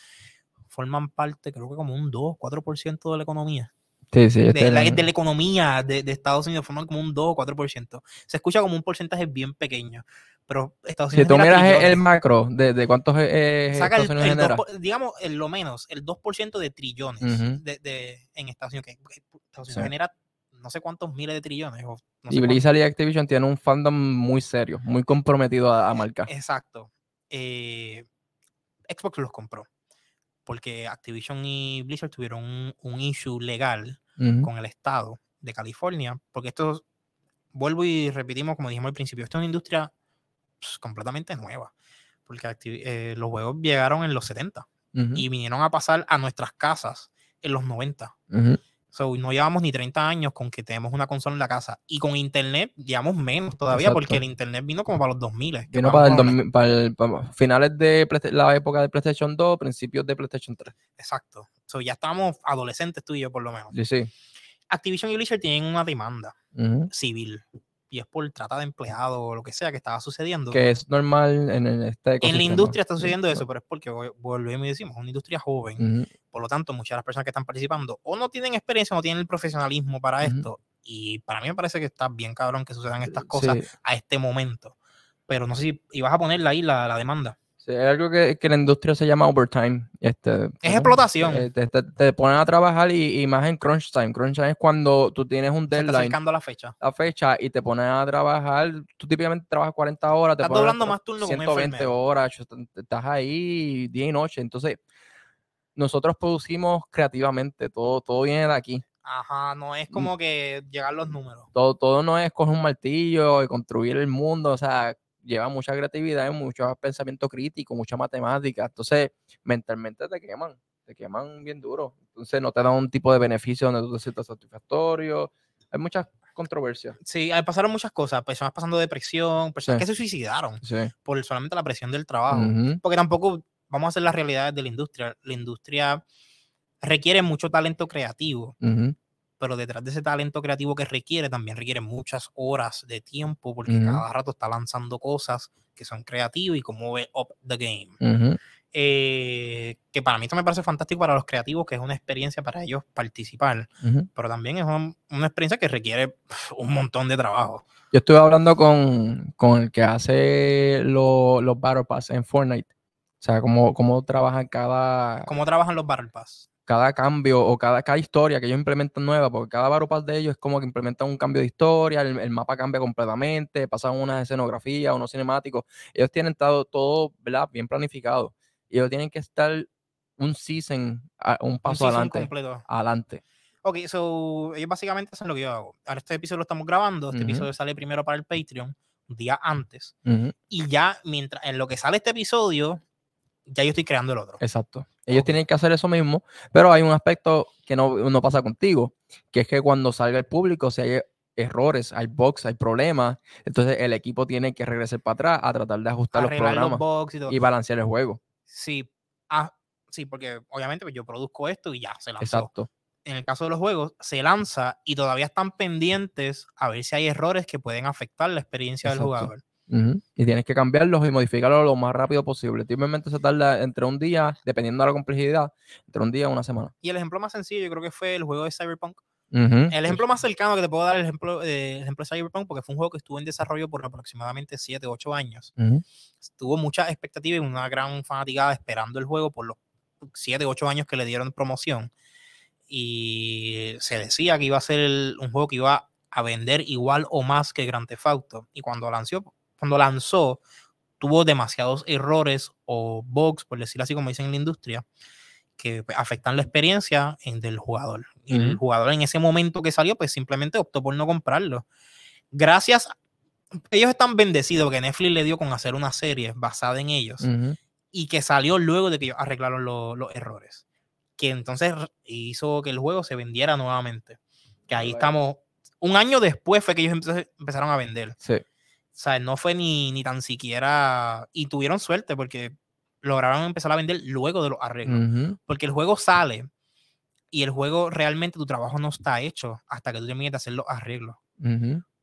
S1: forman parte, creo que como un 2, 4% de la economía.
S2: Sí, sí.
S1: de, la,
S2: es-
S1: de la economía de, de Estados Unidos forman como un 2 o 4%. Se escucha como un porcentaje bien pequeño, pero Estados
S2: Si
S1: Unidos
S2: tú
S1: genera
S2: miras el, el
S1: trillones.
S2: macro de, de cuántos eh,
S1: saca el,
S2: Estados Unidos
S1: el
S2: genera.
S1: 2 por- digamos, el, lo menos, el 2% de trillones
S2: Ujú.
S1: de, de- en Estados Unidos, que Estados Unidos
S2: Sí.
S1: genera no sé cuántos miles de trillones. o no sé
S2: Y
S1: cuántos.
S2: Blizzard y Activision tienen un fandom muy serio, muy comprometido a, a marca.
S1: Exacto. Eh, Xbox los compró. Porque Activision y Blizzard tuvieron un, un issue legal Con el estado de California, porque esto, vuelvo y repetimos como dijimos al principio, esto es una industria pues, completamente nueva, porque eh, los juegos llegaron en los 70
S2: Ujú.
S1: y vinieron a pasar a nuestras casas en los 90.
S2: Ujú.
S1: So, no llevamos ni 30 años con que tenemos una consola en la casa. Y con internet llevamos menos todavía, porque el internet vino como para los 2000. que
S2: Vino para el,
S1: a hablar.
S2: 2000 para el- para finales de la época de PlayStation 2, principios de PlayStation 3.
S1: Exacto. So, ya estábamos adolescentes tú y yo, por lo menos.
S2: Sí, sí.
S1: Activision y Blizzard tienen una demanda
S2: Ujú.
S1: civil. Y es por trata de empleado o lo que sea que estaba sucediendo.
S2: Que es normal en, el- este
S1: en la industria está sucediendo
S2: sí.
S1: eso, pero es porque vol- volvemos y decimos, es una industria joven.
S2: Ujú.
S1: Por lo tanto, muchas de las personas que están participando o no tienen experiencia, o no tienen el profesionalismo para
S2: Ujú.
S1: esto. Y para mí me parece que está bien cabrón que sucedan estas cosas
S2: Sí,
S1: a este momento. Pero no sé si ibas a ponerla ahí la, la demanda.
S2: Sí, hay algo que, que la industria se llama overtime. Este,
S1: Es explotación.
S2: Eh, Te, te- te ponen a trabajar y, y más en crunch time. Crunch time es cuando tú tienes un
S1: Se está
S2: deadline,
S1: acercando la fecha.
S2: la fecha, y te ponen a trabajar. Tú típicamente trabajas 40 horas, te
S1: Estás doblando más turno con un
S2: 120
S1: enfermero.
S2: horas, estás ahí día y noche. Entonces, nosotros producimos creativamente, todo, todo viene de aquí.
S1: Ajá, no es
S2: Mm.
S1: como que llegar los números.
S2: Todo, todo no es coger un martillo y construir el mundo, o sea, lleva mucha creatividad, y mucho pensamiento crítico, mucha matemática. Entonces, mentalmente te queman, te queman bien duro. Entonces, no te dan un tipo de beneficio donde tú te sientas satisfactorio. Hay muchas controversias.
S1: Sí, pasaron muchas cosas. Personas pasando depresión, personas
S2: Sí.
S1: que se suicidaron
S2: Sí.
S1: por solamente la presión del trabajo.
S2: Ujú,
S1: Porque tampoco vamos a hacer las realidades de la industria. La industria requiere mucho talento creativo,
S2: ujú,
S1: pero detrás de ese talento creativo que requiere, también requiere muchas horas de tiempo, porque
S2: Ujú.
S1: cada rato está lanzando cosas que son creativas y como ve up the game. Eh, que para mí esto me parece fantástico para los creativos, que es una experiencia para ellos participar, pero también es un- una experiencia que requiere [LAUGHS] un montón de trabajo.
S2: Yo estuve hablando con, con el que hace lo- los Battle Pass en Fortnite. O sea, cómo, cómo trabajan cada,
S1: ¿Cómo trabajan los Battle Pass?
S2: Cada cambio o cada, cada historia que ellos implementan nueva, porque cada Pass de ellos es como que implementan un cambio de historia, el, el mapa cambia completamente, pasan unas escenografías, unos cinemáticos. Ellos tienen todo, todo ¿verdad? bien planificado. Y ellos tienen que estar un season, un
S1: Un
S2: paso
S1: season
S2: adelante.
S1: completo.
S2: Adelante.
S1: Ok, so ellos básicamente hacen lo que yo hago. Ahora este episodio lo estamos grabando, este episodio sale primero para el Patreon, un día antes. Y ya, mientras, en lo que sale este episodio, ya yo estoy creando el otro.
S2: Exacto. Ellos tienen que hacer eso mismo, pero hay un aspecto que no, no pasa contigo, que es que cuando salga el público, si hay errores, hay bugs, hay problemas, entonces el equipo tiene que regresar para atrás a tratar de ajustar los programas
S1: y todo.
S2: y balancear el juego.
S1: Sí, ah, sí, porque obviamente pues, yo produzco esto y ya se lanzó.
S2: Exacto.
S1: En el caso de los juegos, se lanza y todavía están pendientes a ver si hay errores que pueden afectar la experiencia del
S2: Exacto. Y tienes que cambiarlos y modificarlos lo más rápido posible. Típicamente se tarda entre un día, dependiendo de la complejidad, entre un día y una semana.
S1: Y el ejemplo más sencillo yo creo que fue el juego de Cyberpunk. El ejemplo más cercano que te puedo dar es el ejemplo, eh, el ejemplo de Cyberpunk porque fue un juego que estuvo en desarrollo por aproximadamente 7 o 8 años. Tuvo mucha expectativa y una gran fanaticada esperando el juego por los 7 o 8 años que le dieron promoción. Y se decía que iba a ser el- un juego que iba a vender igual o más que Grand Theft Auto. Y cuando lanzó, cuando lanzó, tuvo demasiados errores o bugs, por decirlo así como dicen en la industria, que pues, afectan la experiencia en, del jugador. Y el
S2: Ujú.
S1: jugador en ese momento que salió, pues simplemente optó por no comprarlo. Gracias, ellos están bendecidos que Netflix le dio con hacer una serie basada en ellos
S2: Ujú.
S1: y que salió luego de que ellos arreglaron lo- los errores. Que entonces hizo que el juego se vendiera nuevamente. Que ahí
S2: Right.
S1: estamos. Un año después fue que ellos empe- empezaron a vender.
S2: Sí.
S1: O sea, no fue ni, ni tan siquiera. Y tuvieron suerte porque lograron empezar a vender luego de los arreglos. Porque el juego sale y el juego realmente tu trabajo no está hecho hasta que tú termines de hacer los arreglos.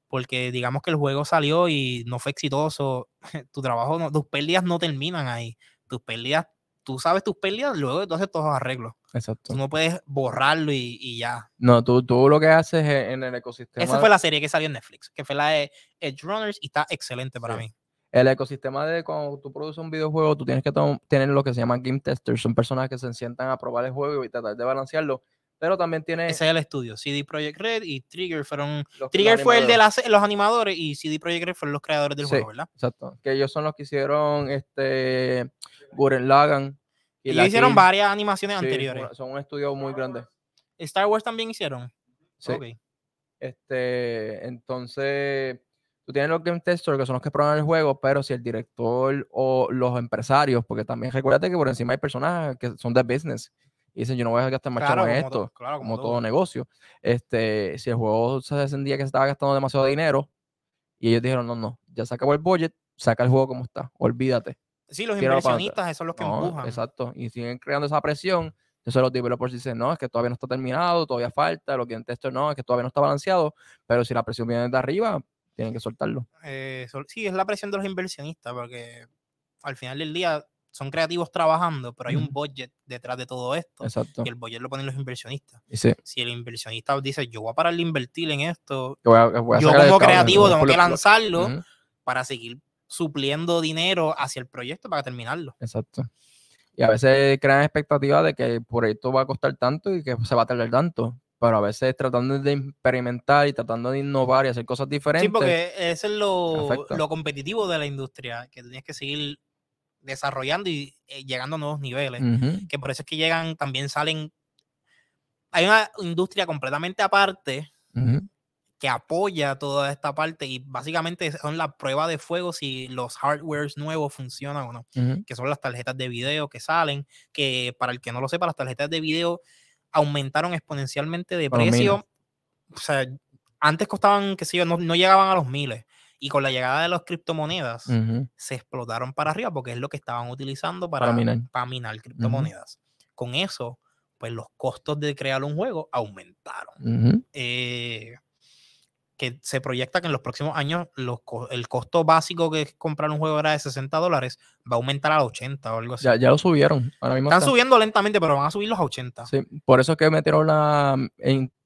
S1: Porque digamos que el juego salió y no fue exitoso, [LAUGHS] tu trabajo, no, tus pérdidas no terminan ahí. Tus pérdidas, tú sabes tus pérdidas luego de tú haces todos los arreglos.
S2: Exacto.
S1: Tú no puedes borrarlo y, y ya.
S2: No, tú, tú lo que haces es en el ecosistema.
S1: Esa fue la serie que salió en Netflix, que fue la de Edge Runners y está excelente para
S2: Sí.
S1: mí.
S2: El ecosistema de cuando tú produces un videojuego, tú tienes que tener lo que se llama game testers. Son personas que se sientan a probar el juego y tratar de balancearlo. Pero también tiene.
S1: Ese es el estudio. CD Projekt Red y Trigger fueron.
S2: los-
S1: Trigger fue el de las- los animadores y CD Projekt Red fueron los creadores del
S2: Sí.
S1: juego, ¿verdad?
S2: Exacto. Que ellos son los que hicieron este Gurren Lagann.
S1: Y
S2: la
S1: ellos hicieron
S2: Kill.
S1: varias animaciones
S2: Sí,
S1: anteriores.
S2: son un estudio muy grande.
S1: Star Wars también hicieron.
S2: Sí.
S1: Ok.
S2: Este, entonces, tú tienes los game testers que son los que prueban el juego, pero si el director o los empresarios, porque también recuérdate que por encima hay personas que son de business y dicen, yo no voy a gastar más
S1: Claro,
S2: en esto,
S1: claro,
S2: como
S1: como
S2: todo negocio. Este, si el juego se sentía que se estaba gastando demasiado dinero y ellos dijeron, no, no, ya se acabó el budget, saca el juego como está, olvídate.
S1: Sí, los inversionistas, esos son los que
S2: No,
S1: empujan.
S2: exacto. Y siguen creando esa presión. Entonces los developers dicen, no, es que todavía no está terminado, todavía falta, lo que en texto no, es que todavía no está balanceado, pero si la presión viene de arriba, tienen que soltarlo.
S1: Eh, sí, es la presión de los inversionistas, porque al final del día son creativos trabajando, pero hay un budget detrás de todo esto.
S2: Exacto.
S1: Y el budget lo ponen los inversionistas.
S2: Sí,
S1: Si el inversionista dice, yo voy a parar de invertir en esto,
S2: que voy a- voy a
S1: yo como creativo tengo que lanzarlo
S2: Ujú,
S1: para seguir supliendo dinero hacia el proyecto para terminarlo.
S2: Exacto. Y a veces crean expectativas de que el proyecto va a costar tanto y que se va a tardar tanto. Pero a veces tratando de experimentar y tratando de innovar y hacer cosas diferentes.
S1: Sí, porque ese es lo,
S2: afecta.
S1: lo competitivo de la industria, que tienes que seguir desarrollando y eh, llegando a nuevos niveles. Que por eso es que llegan, también salen. Hay una industria completamente aparte
S2: ujú,
S1: que apoya toda esta parte y básicamente son la prueba de fuego si los hardwares nuevos funcionan o no,
S2: ujú.
S1: que son las tarjetas de video que salen, que para el que no lo sepa, las tarjetas de video aumentaron exponencialmente de precio. O sea, antes costaban, qué sé yo, no, no llegaban a los miles. Y con la llegada de las criptomonedas,
S2: Ujú.
S1: se explotaron para arriba porque es lo que estaban utilizando para,
S2: Para minar.
S1: para minar criptomonedas. Con eso, pues los costos de crear un juego aumentaron.
S2: Ujú.
S1: Eh, que se proyecta que en los próximos años los el costo básico que es comprar un juego era de 60 dólares, va a aumentar a 80 o algo así.
S2: Ya, ya lo subieron. Ahora mismo
S1: Están
S2: está-
S1: subiendo lentamente, pero van a subirlos a 80.
S2: Sí, por eso es que metieron las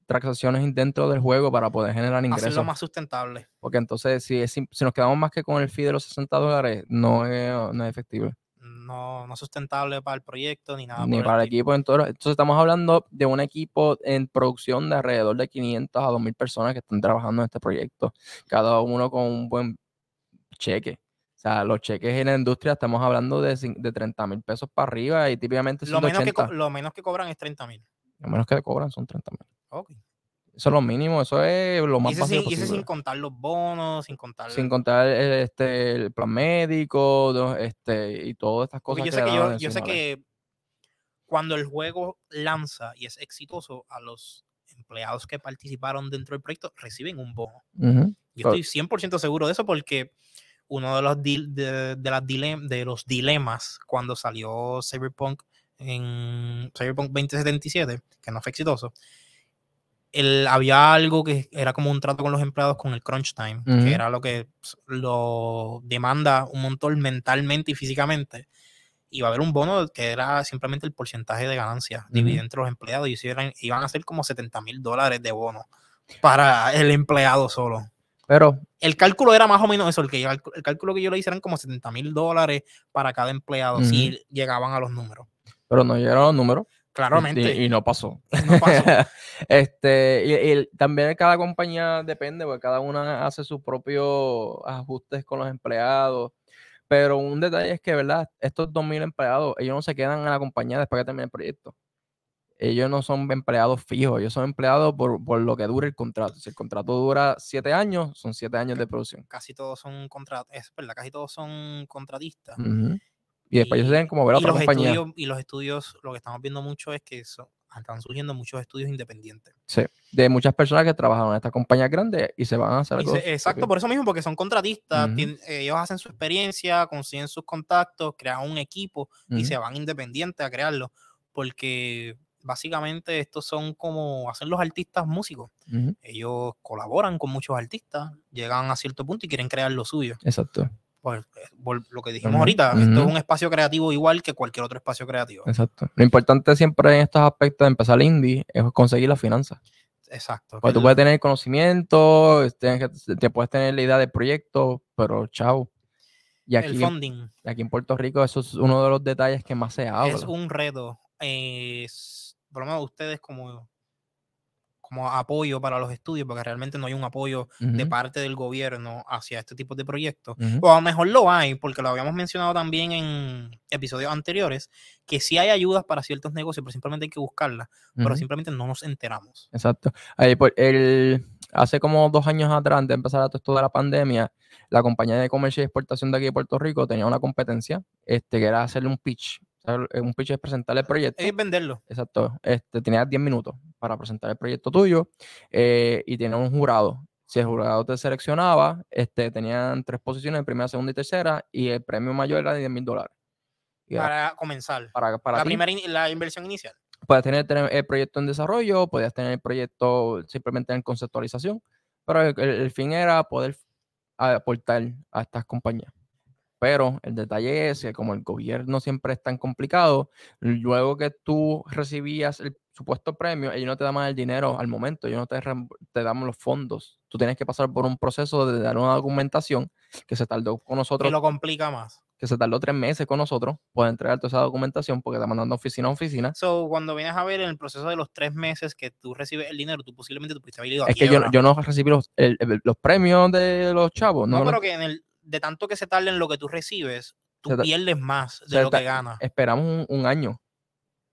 S2: transacciones dentro del juego para poder generar
S1: Hacerlo
S2: ingresos.
S1: más sustentable.
S2: Porque entonces, si, es si nos quedamos más que con el fee de los 60 dólares, no es, no es efectivo.
S1: No, no sustentable para el proyecto ni nada.
S2: ni para el equipo. Entonces, entonces, estamos hablando de un equipo en producción de alrededor de 500 a 2000 personas que están trabajando en este proyecto. Cada uno con un buen cheque. O sea, los cheques en la industria estamos hablando de, de 30 mil pesos para arriba y típicamente
S1: Lo menos, que,
S2: 80.
S1: co- lo menos que cobran es 30 mil.
S2: Lo menos que cobran son 30 mil.
S1: Ok.
S2: Eso es lo mínimo, eso es lo
S1: Y
S2: más
S1: ese,
S2: básico
S1: sin, y ese
S2: posible.
S1: sin contar los bonos, sin contar.
S2: Sin contar eh, este, el plan médico este, y todas estas
S1: Porque
S2: cosas
S1: yo
S2: que
S1: sé que,
S2: dan
S1: yo, yo sé
S2: adicionales.
S1: que cuando el juego lanza y es exitoso, a los empleados que participaron dentro del proyecto reciben un bono. Yo estoy 100% seguro de eso porque uno de los, de, de las dilem- de los dilemas cuando salió Cyberpunk en Cyberpunk 2077, que no fue exitoso, el, había algo que era como un trato con los empleados con el crunch time,
S2: Ujú.
S1: que era lo que lo demanda un montón mentalmente y físicamente. Y va a haber un bono que era simplemente el porcentaje de ganancia dividido
S2: Ujú.
S1: entre los empleados y eso eran- iban a ser como 70 mil dólares de bono para el empleado solo.
S2: Pero
S1: El cálculo era más o menos eso, el, que, el cálculo que yo le hice eran como 70 mil dólares para cada empleado si llegaban a los números.
S2: pero no llegaron los números.
S1: Claramente.
S2: Y, y no pasó.
S1: No pasó. [LAUGHS]
S2: este, y, y también cada compañía depende, porque cada una hace sus propios ajustes con los empleados. Pero un detalle es que, ¿verdad? Estos 2.000 empleados, ellos no se quedan en la compañía después que termine el proyecto. Ellos no son empleados fijos, ellos son empleados por, por lo que dure el contrato. Si el contrato dura siete años, son siete años de producción.
S1: Casi todos son contratistas. Es verdad, casi todos son contratistas.
S2: Ujú. Y después ellos tienen como ver a otra compañía.
S1: estudios y los estudios lo que estamos viendo mucho es que están surgiendo muchos estudios independientes.
S2: Sí, de muchas personas que trabajaron en estas compañías grandes y se van a hacer algo
S1: se- exacto por eso mismo porque son contratistas ellos hacen su experiencia consiguen sus contactos crean un equipo y se van independientes a crearlo porque básicamente estos son como hacen los artistas músicos. Ellos colaboran con muchos artistas llegan a cierto punto y quieren crear lo suyo.
S2: Exacto,
S1: pues, eh, lo que dijimos ahorita esto es un espacio creativo igual que cualquier otro espacio creativo
S2: exacto. Lo importante siempre en estos aspectos de empezar indie es conseguir las finanzas.
S1: exacto
S2: Porque
S1: que
S2: tú
S1: el-
S2: puedes tener conocimiento, te puedes tener la idea del proyecto, pero chao. Y
S1: el
S2: aquí,
S1: funding
S2: aquí en Puerto Rico eso es uno de los detalles que más se habla.
S1: es un reto. eh, por lo menos ustedes como, como apoyo para los estudios, porque realmente no hay un apoyo de parte del gobierno hacia este tipo de proyectos. O a lo mejor lo hay, porque lo habíamos mencionado también en episodios anteriores, que sí hay ayudas para ciertos negocios, pero simplemente hay que buscarlas, pero simplemente no nos enteramos.
S2: Exacto. Ahí, pues, el, hace como dos años atrás, antes de empezar esto de la pandemia, la compañía de comercio y exportación de aquí de Puerto Rico tenía una competencia, este, que era hacerle un pitch. ¿Sabes? Un pitch es presentarle el proyecto.
S1: Es venderlo.
S2: Exacto. Este, tenías 10 minutos para presentar el proyecto tuyo eh, y tenía un jurado. Si el jurado te seleccionaba, este, tenían tres posiciones, primera, segunda y tercera, y el premio mayor era de 10 mil dólares.
S1: Para comenzar.
S2: para, para
S1: la
S2: ti.
S1: primera in- la inversión inicial.
S2: Puedes tener el proyecto en desarrollo, podías tener el proyecto simplemente en conceptualización, pero el, el- el fin era poder aportar a estas compañías. Pero el detalle es que como el gobierno siempre es tan complicado, luego que tú recibías el supuesto premio, ellos no te daban el dinero al momento, ellos no te, te dan los fondos. Tú tienes que pasar por un proceso de dar una documentación que se tardó con
S1: Que
S2: nosotros
S1: lo complica más.
S2: que se tardó tres meses con nosotros, poder entregar toda esa documentación porque está mandando oficina a oficina.
S1: So, cuando vienes a ver en el proceso de los tres meses que tú recibes el dinero, tú posiblemente tú pudiste haber ido a
S2: Es que yo,
S1: quiebra.
S2: yo no recibí los, el- el- los premios de los chavos.
S1: No,
S2: No,
S1: pero
S2: no,
S1: que en el, de tanto que se tarde en lo que tú recibes, tú
S2: Se
S1: pierdes más de lo que ganas.
S2: Esperamos un, un año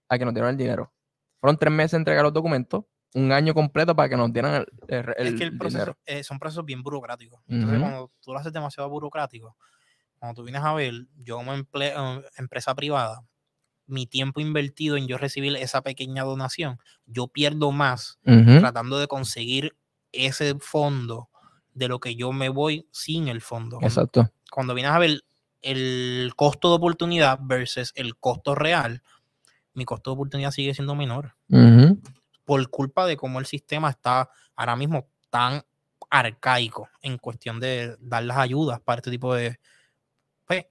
S2: a que nos dieran el dinero. Fueron tres meses entregar los documentos, un año completo para que nos dieran el, el-
S1: Es que el proceso, eh, son procesos bien burocráticos. Entonces, cuando tú lo haces demasiado burocrático, cuando tú vienes a ver, yo como emple- eh, empresa privada, mi tiempo invertido en yo recibir esa pequeña donación, yo pierdo más tratando de conseguir ese fondo de lo que yo me voy sin el fondo.
S2: Exacto.
S1: cuando vienes a ver el costo de oportunidad versus el costo real, mi costo de oportunidad sigue siendo menor
S2: Ujú,
S1: por culpa de cómo el sistema está ahora mismo tan arcaico en cuestión de dar las ayudas para este tipo de pues,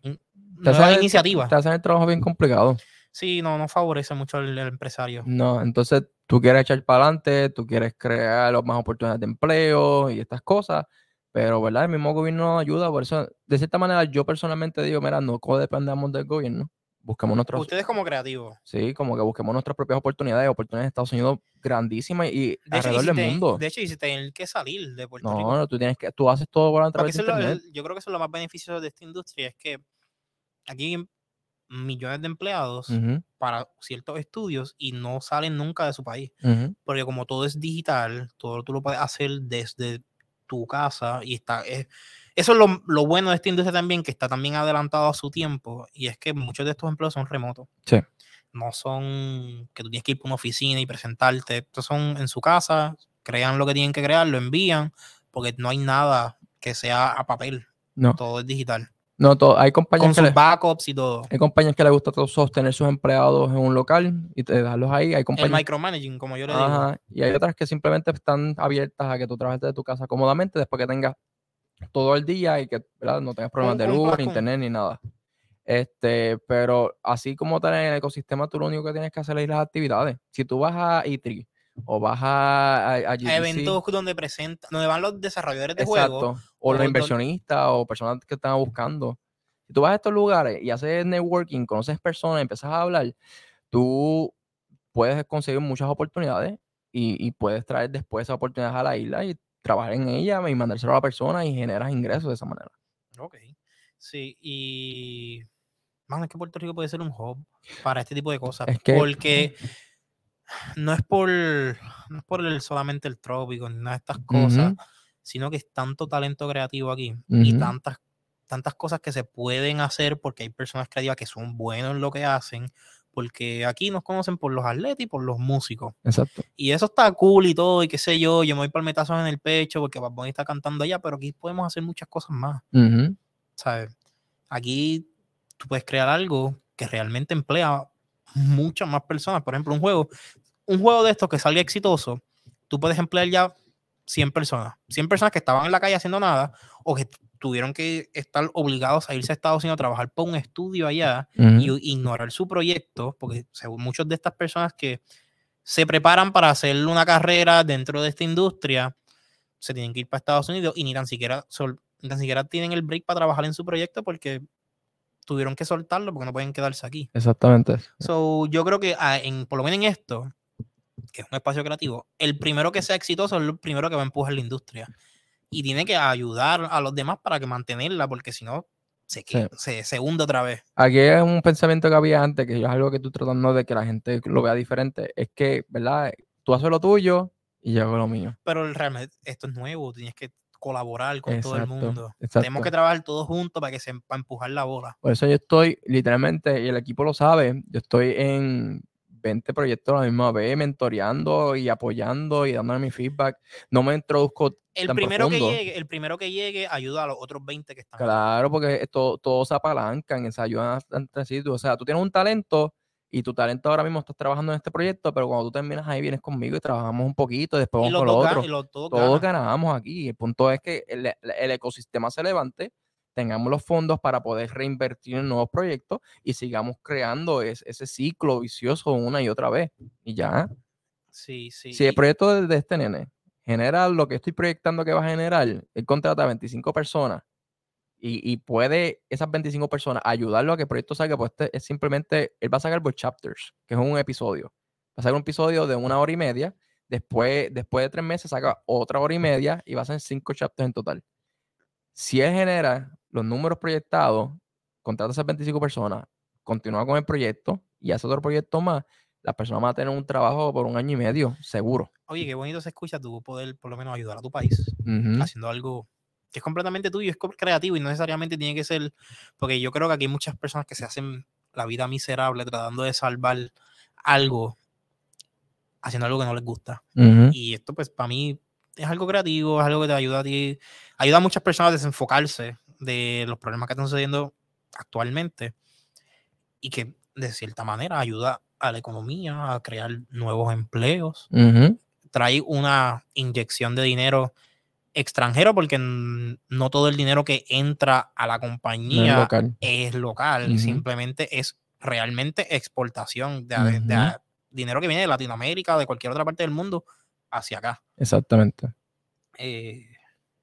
S1: nuevas iniciativas.
S2: Te hacen el trabajo bien complicado.
S1: Sí, no, no favorece mucho al, al empresario.
S2: No, entonces tú quieres echar para adelante, tú quieres crear más oportunidades de empleo y estas cosas, pero ¿verdad? El mismo gobierno no ayuda, por eso, de cierta manera, yo personalmente digo, mira, no dependamos del gobierno, busquemos nuestros,
S1: Ustedes como creativos.
S2: sí, como que busquemos nuestras propias oportunidades, oportunidades de Estados Unidos grandísimas y
S1: De hecho, y
S2: alrededor
S1: si
S2: del
S1: te-
S2: mundo.
S1: de hecho, y si tener que salir de Puerto Rico.
S2: No, no, tú tienes que, tú haces todo por a
S1: Porque
S2: través de
S1: eso es lo-
S2: internet.
S1: el- yo creo que eso es lo más beneficioso de esta industria, es que aquí millones de empleados para ciertos estudios y no salen nunca de su país. Porque como todo es digital, todo tú lo puedes hacer desde tu casa y está... es- eso es lo, lo bueno de esta industria también, que está también adelantado a su tiempo, y es que muchos de estos empleos son remotos.
S2: Sí.
S1: No son que tú tienes que ir por una oficina y presentarte. Estos son en su casa, crean lo que tienen que crear, lo envían, porque no hay nada que sea a papel.
S2: No,
S1: Todo es digital.
S2: No, todo, hay compañías
S1: Con
S2: que
S1: sus backups y todo.
S2: hay compañías que les gusta todo sostener sus empleados en un local y te dejarlos ahí. Hay
S1: El
S2: compañías
S1: micromanaging, como yo le digo.
S2: Ajá, Y hay otras que simplemente están abiertas a que tú trabajes de tu casa cómodamente después que tengas todo el día y que ¿verdad? no tengas problemas de luz, ni internet, ni nada. Este, pero así como tal en el ecosistema, tú lo único que tienes que hacer es las actividades. Si tú vas a E3 o vas a, a, a
S1: A eventos donde presentan, donde van los desarrolladores de juegos.
S2: o los inversionistas o personas que están buscando. Si tú vas a estos lugares y haces networking, conoces personas, empiezas a hablar, tú puedes conseguir muchas oportunidades y, y puedes traer después esas oportunidades a la isla y trabajar en ella y mandárselo a la persona y generas ingresos de esa manera.
S1: Ok. Sí, y. Mano, es que Puerto Rico puede ser un hub para este tipo de cosas.
S2: Es que-
S1: Porque no es por. No es por el, solamente el trópico ni nada de estas cosas, sino que es tanto talento creativo aquí y tantas, tantas cosas que se pueden hacer porque hay personas creativas que son buenos en lo que hacen. Porque aquí nos conocen por los atletas y por los músicos.
S2: Exacto.
S1: Y eso está cool y todo, y qué sé yo. Yo me voy palmetazos en el pecho porque Bad Bunny está cantando allá, pero aquí podemos hacer muchas cosas más.
S2: Ujú,
S1: ¿sabes? Aquí tú puedes crear algo que realmente emplea muchas más personas. Por ejemplo, un juego, un juego de estos que salga exitoso, tú puedes emplear ya 100 personas. 100 personas que estaban en la calle haciendo nada o que tuvieron que estar obligados a irse a Estados Unidos a trabajar por un estudio allá y ignorar su proyecto, porque según muchas de estas personas que se preparan para hacer una carrera dentro de esta industria, se tienen que ir para Estados Unidos y ni tan siquiera, sol- ni tan siquiera tienen el break para trabajar en su proyecto porque tuvieron que soltarlo porque no pueden quedarse aquí.
S2: Exactamente.
S1: So, yo creo que ah, en, por lo menos en esto, que es un espacio creativo, el primero que sea exitoso es el primero que va a empujar la industria. Y tiene que ayudar a los demás para que mantenerla, porque si no, se, que- se, se hunde otra vez.
S2: Aquí es un pensamiento que había antes, que es algo que estoy tratando de que la gente lo vea diferente. Es que, ¿verdad? Tú haces lo tuyo y yo hago lo mío.
S1: Pero realmente esto es nuevo, tienes que colaborar con todo el
S2: Exacto,
S1: mundo.
S2: exacto.
S1: Tenemos que trabajar todos juntos para que se para empujar la bola.
S2: Por eso yo estoy, literalmente, y el equipo lo sabe, yo estoy en 20 proyectos a la misma vez, mentoreando y apoyando y dándole mi feedback. No me introduzco
S1: El
S2: tan
S1: primero que
S2: profundo.
S1: llegue, el primero que llegue ayuda a los otros 20 que están.
S2: Claro, porque todo, todo se apalancan, se ayudan entre sí. O sea, tú tienes un talento y tu talento ahora mismo estás trabajando en este proyecto, pero cuando tú terminas ahí vienes conmigo y trabajamos un poquito, después
S1: Y
S2: vamos con
S1: y los todos
S2: Todos
S1: ganan.
S2: ganamos aquí. El punto es que el, el ecosistema se levante, tengamos los fondos para poder reinvertir en nuevos proyectos y sigamos creando es- ese ciclo vicioso una y otra vez. Y ya.
S1: Sí, sí.
S2: Si el proyecto de, de este nene genera lo que estoy proyectando que va a generar, él contrata a 25 personas y, y puede esas 25 personas ayudarlo a que el proyecto salga, pues este es simplemente, él va a sacar por chapters, que es un episodio. Va a sacar un episodio de una hora y media, después, después de tres meses saca otra hora y media y va a ser cinco chapters en total. Si él genera los números proyectados, contrata a esas 25 personas, continúa con el proyecto y hace otro proyecto más, las personas van a tener un trabajo por un año y medio, seguro.
S1: Oye, qué bonito se escucha tú poder por lo menos ayudar a tu país haciendo algo que es completamente tuyo, es creativo y no necesariamente tiene que ser, porque yo creo que aquí hay muchas personas que se hacen la vida miserable tratando de salvar algo haciendo algo que no les gusta. Y esto, pues, para mí es algo creativo, es algo que te ayuda a ti, ayuda a muchas personas a desenfocarse de los problemas que están sucediendo actualmente y que de cierta manera ayuda a la economía, a crear nuevos empleos, trae una inyección de dinero extranjero porque no todo el dinero que entra a la
S2: No es
S1: compañía
S2: local.
S1: es local, simplemente es realmente exportación de, dinero que viene de Latinoamérica, de cualquier otra parte del mundo, hacia acá.
S2: Exactamente.
S1: Eh,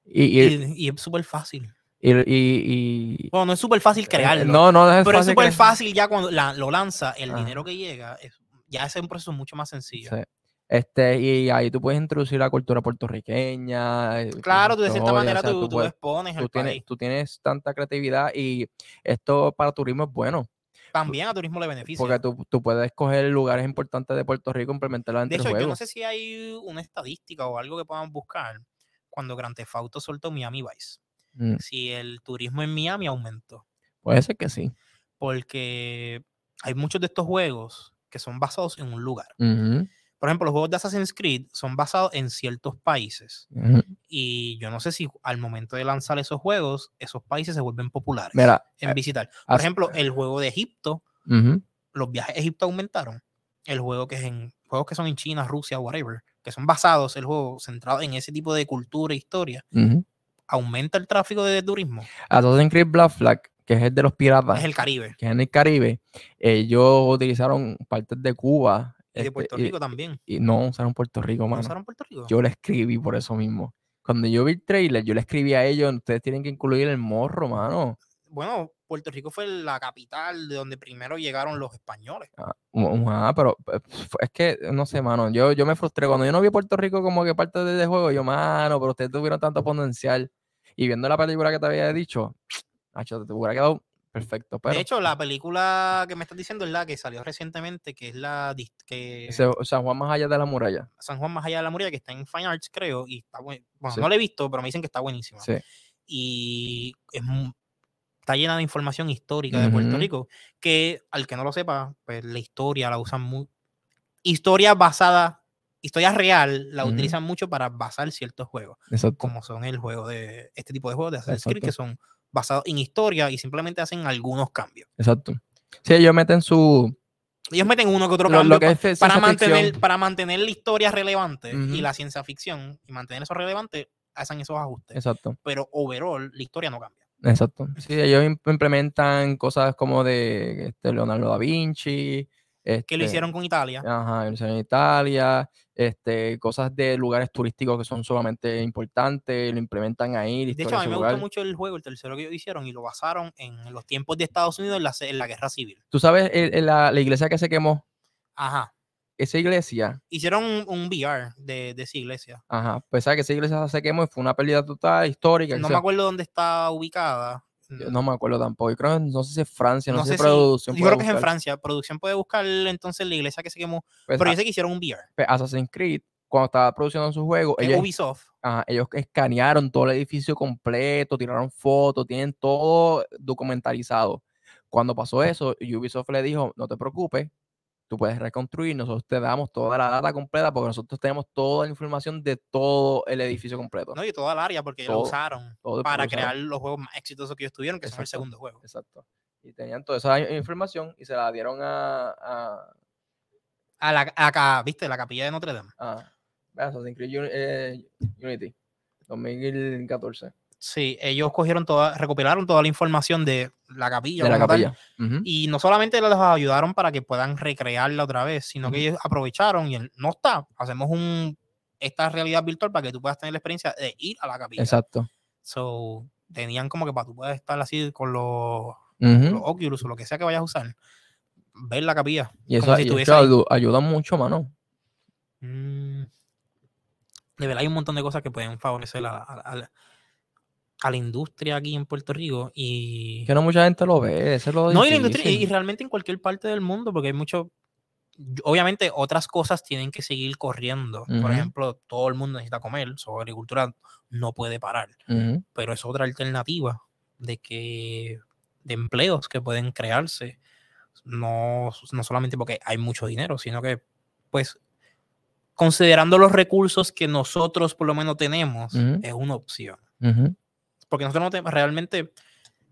S2: Y,
S1: y,
S2: y,
S1: y es súper fácil.
S2: Y, y- y-
S1: Bueno, no es súper fácil
S2: eh,
S1: crearlo,
S2: no, no es
S1: pero es súper fácil ya cuando la- lo lanza, el
S2: Ajá.
S1: dinero que llega, es- ya ese es un proceso mucho más sencillo.
S2: Sí. Este, y ahí tú puedes introducir la cultura puertorriqueña. eh,
S1: Claro, tú de cierta
S2: o
S1: manera
S2: sea,
S1: tú,
S2: tú puedes-
S1: expones
S2: tú tienes,
S1: país.
S2: tú tienes tanta creatividad y esto para turismo es bueno,
S1: También a turismo le beneficia.
S2: porque tú, tú puedes escoger lugares importantes de Puerto Rico, implementarla
S1: De
S2: entre
S1: hecho, yo no sé si hay una estadística o algo que podamos buscar cuando Grand Theft Auto soltó Miami Vice.
S2: Mm,
S1: Si el turismo en Miami aumentó.
S2: Puede ser que sí.
S1: Porque hay muchos de estos juegos que son basados en un lugar. Por ejemplo, los juegos de Assassin's Creed son basados en ciertos países. Y yo no sé si al momento de lanzar esos juegos, esos países se vuelven populares
S2: Mira,
S1: en
S2: eh,
S1: visitar. Por ejemplo, el juego de Egipto, los viajes a Egipto aumentaron. El juego que es en juegos que son en China, Rusia, whatever, que son basados, el juego centrado en ese tipo de cultura e historia. Aumenta el tráfico de turismo.
S2: Assassin's Creed Black Flag, que es el de los piratas,
S1: Es el Caribe.
S2: que es en el Caribe, ellos utilizaron partes de Cuba.
S1: Y de
S2: este,
S1: Puerto
S2: y-
S1: Rico también.
S2: y no usaron Puerto Rico,
S1: ¿No
S2: mano.
S1: usaron Puerto Rico?
S2: Yo le escribí por eso mismo. Cuando yo vi el trailer, yo le escribí a ellos, ustedes tienen que incluir el morro, mano.
S1: Bueno, Puerto Rico fue la capital de donde primero llegaron los españoles.
S2: Ah, ah, pero eh, es que, no sé, mano, yo, yo me frustré. Cuando yo no vi Puerto Rico como que parte del juego, yo, mano, pero ustedes tuvieron tanto potencial. Y viendo la película que te había dicho, [TSK] macho, te hubiera quedado perfecto. Pero
S1: de hecho, la película que me estás diciendo es la que salió recientemente, que es la que
S2: San Juan más allá de la muralla.
S1: San Juan más allá de la muralla, que está en Fine Arts, creo, y está buen- Bueno,
S2: Sí.
S1: no la he visto, pero me dicen que está buenísima.
S2: Sí.
S1: Y es está llena de información histórica de Puerto. Rico, que al que no lo sepa, pues la historia la usan muy... Historia basada, historia real, la
S2: Ujú.
S1: utilizan mucho para basar ciertos juegos,
S2: Exacto.
S1: como son el juego de este tipo de juegos de Assassin's Creed, que son basados en historia y simplemente hacen algunos cambios.
S2: Exacto. Sí, ellos meten su.
S1: Ellos meten uno que otro
S2: Lo,
S1: cambio
S2: lo que es
S1: para, mantener,
S2: ficción.
S1: para mantener la historia relevante y
S2: Ujú.
S1: la ciencia ficción y mantener eso relevante, hacen esos ajustes.
S2: Exacto.
S1: Pero overall, la historia no cambia.
S2: Exacto. Sí, ellos im- implementan cosas como de este, Leonardo da Vinci.
S1: Que lo
S2: este,
S1: hicieron con Italia.
S2: Ajá, lo hicieron en Italia, este, cosas de lugares turísticos que son sumamente importantes, lo implementan ahí,
S1: De hecho, a mí me gustó mucho el juego, el tercero que ellos hicieron, y lo basaron en los tiempos de Estados Unidos en la, en la guerra civil.
S2: Tú sabes, el- el- la, la iglesia que se quemó,
S1: Ajá.
S2: Esa iglesia,
S1: Hicieron un, un VR de, de esa iglesia.
S2: ajá, pues sabes que esa iglesia se quemó y fue una pérdida total histórica.
S1: No me acuerdo dónde está ubicada.
S2: yo no me acuerdo tampoco, yo creo, no sé si es Francia, no,
S1: No
S2: sé si producción.
S1: Yo creo que es en. Francia. Producción puede buscar entonces la iglesia que se quemó.
S2: Pues,
S1: Pero yo sé que hicieron un VR.
S2: pues, Assassin's Creed, cuando estaba produciendo su juego, ellos,
S1: Ubisoft.
S2: ajá, ellos escanearon todo el edificio completo, tiraron fotos, tienen todo documentalizado. Cuando pasó eso, Ubisoft le dijo, no te preocupes, tú puedes reconstruir, nosotros te damos toda la data completa porque nosotros tenemos toda la información de todo el edificio completo.
S1: No, y toda el área, porque lo
S2: Todo,
S1: usaron
S2: todo
S1: para
S2: lo usaron.
S1: crear los juegos más exitosos que ellos tuvieron, que son el
S2: Exacto.
S1: segundo juego.
S2: Exacto. Y tenían toda esa información y se la dieron a, a,
S1: A la, a ¿viste? La capilla de Notre Dame.
S2: a Assassin's Creed eh, Unity 2014.
S1: Sí, ellos cogieron toda, recopilaron toda la información de la capilla.
S2: De la.
S1: Y no solamente los ayudaron para que puedan recrearla otra vez, sino que ellos aprovecharon y el- no está. Hacemos un esta realidad virtual para que tú puedas tener la experiencia de ir a la capilla.
S2: Exacto.
S1: So, tenían como que para tú puedas estar así con los, los Oculus o lo que sea que vayas a usar, ver la capilla.
S2: Y eso,
S1: si
S2: y ayuda mucho, mano.
S1: Mm, de verdad hay un montón de cosas que pueden favorecer a, a a a la industria aquí en Puerto Rico y
S2: Que no mucha gente lo ve, eso es lo
S1: no y la industria y- realmente en cualquier parte del mundo porque hay mucho obviamente otras cosas tienen que seguir corriendo por
S2: Ujú.
S1: ejemplo todo el mundo necesita comer su agricultura no puede parar
S2: Ujú.
S1: pero es otra alternativa de que de empleos que pueden crearse no, no solamente porque hay mucho dinero sino que pues considerando los recursos que nosotros por lo menos tenemos
S2: Ujú.
S1: es una opción
S2: Ujú.
S1: Porque nosotros no tenemos realmente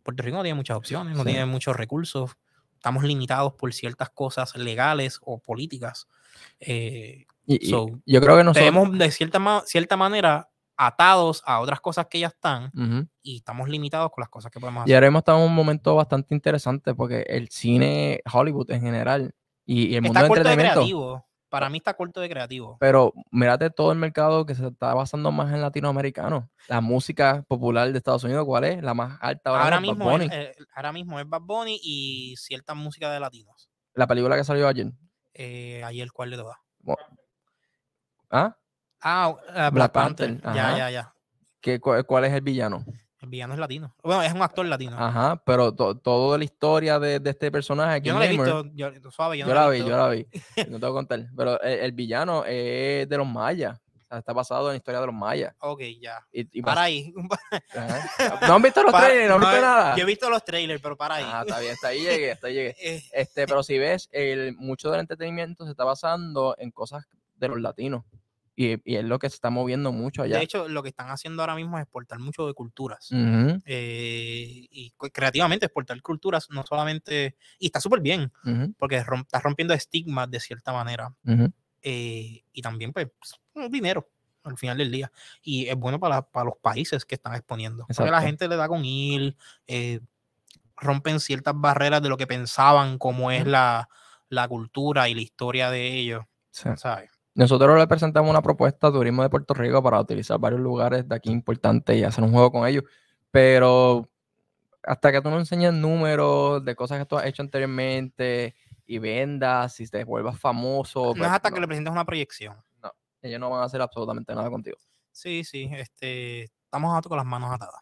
S1: Puerto Rico no tiene muchas opciones no
S2: Sí.
S1: tiene muchos recursos estamos limitados por ciertas cosas legales o políticas eh,
S2: Y, y
S1: So,
S2: yo creo que nosotros.
S1: tenemos de cierta, ma- cierta manera atados a otras cosas que ya están y estamos limitados con las cosas que podemos
S2: Y
S1: hacer.
S2: ahora hemos estado en un momento bastante interesante porque el cine Hollywood en general y, y el mundo
S1: Está
S2: del
S1: corto de
S2: entretenimiento.
S1: creativo. Para mí está corto de creativo.
S2: Pero mírate todo el mercado que se está basando más en latinoamericano. La música popular de Estados Unidos, ¿cuál es? La más alta ahora,
S1: Ahora
S2: mismo, Bad
S1: es,
S2: Bunny.
S1: eh, ahora mismo es Bad Bunny y cierta música de latinos.
S2: La película que salió ayer.
S1: Eh, ayer, ¿cuál de todas?
S2: ¿Ah?
S1: Ah, eh, Black,
S2: Black
S1: Panther.
S2: Panther,
S1: Ya, ya, ya.
S2: ¿Qué, cu- ¿Cuál es el villano?
S1: El villano es latino. Bueno, es un actor latino.
S2: Ajá, pero to- toda la historia de, de este personaje.
S1: yo no la he visto. Yo, suave, yo,
S2: Yo,
S1: no
S2: la
S1: he
S2: vi,
S1: visto.
S2: yo la vi. [LAUGHS] No te voy a contar. Pero el, el villano es de los mayas. O sea, está basado en la historia de los mayas.
S1: Ok, ya.
S2: Y, y
S1: Para ahí. [LAUGHS]
S2: Ajá. ¿No han visto los
S1: Para- [LAUGHS]
S2: trailers? ¿No han visto nada?
S1: Yo he visto los trailers, pero para ahí.
S2: Ah, está bien, hasta ahí llegué, hasta ahí llegué.
S1: Eh,
S2: Este, pero si ves, el, mucho del entretenimiento se está basando en cosas de los latinos. Y, y es lo que se está moviendo mucho allá.
S1: de hecho, lo que están haciendo ahora mismo es exportar mucho de culturas.
S2: Ujú,
S1: eh, y creativamente exportar culturas, no solamente, y está súper bien,
S2: ujú,
S1: porque rom- está rompiendo estigmas de cierta manera,
S2: ujú.
S1: eh, y también pues es dinero al final del día, y es bueno para, para los países que están exponiendo, porque la
S2: Exacto.
S1: gente le da con ir, eh, rompen ciertas barreras de lo que pensaban como es la, la cultura y la historia de ellos,
S2: Sí.
S1: ¿sabes?
S2: Nosotros le presentamos una propuesta a Turismo de Puerto Rico para utilizar varios lugares de aquí importantes y hacer un juego con ellos. Pero hasta que tú no enseñes números de cosas que tú has hecho anteriormente y vendas, si te vuelvas famoso.
S1: No
S2: pues,
S1: es hasta que
S2: no,
S1: le presentes una proyección.
S2: ellos no van a hacer absolutamente nada contigo.
S1: Sí, sí, este, estamos con las manos atadas.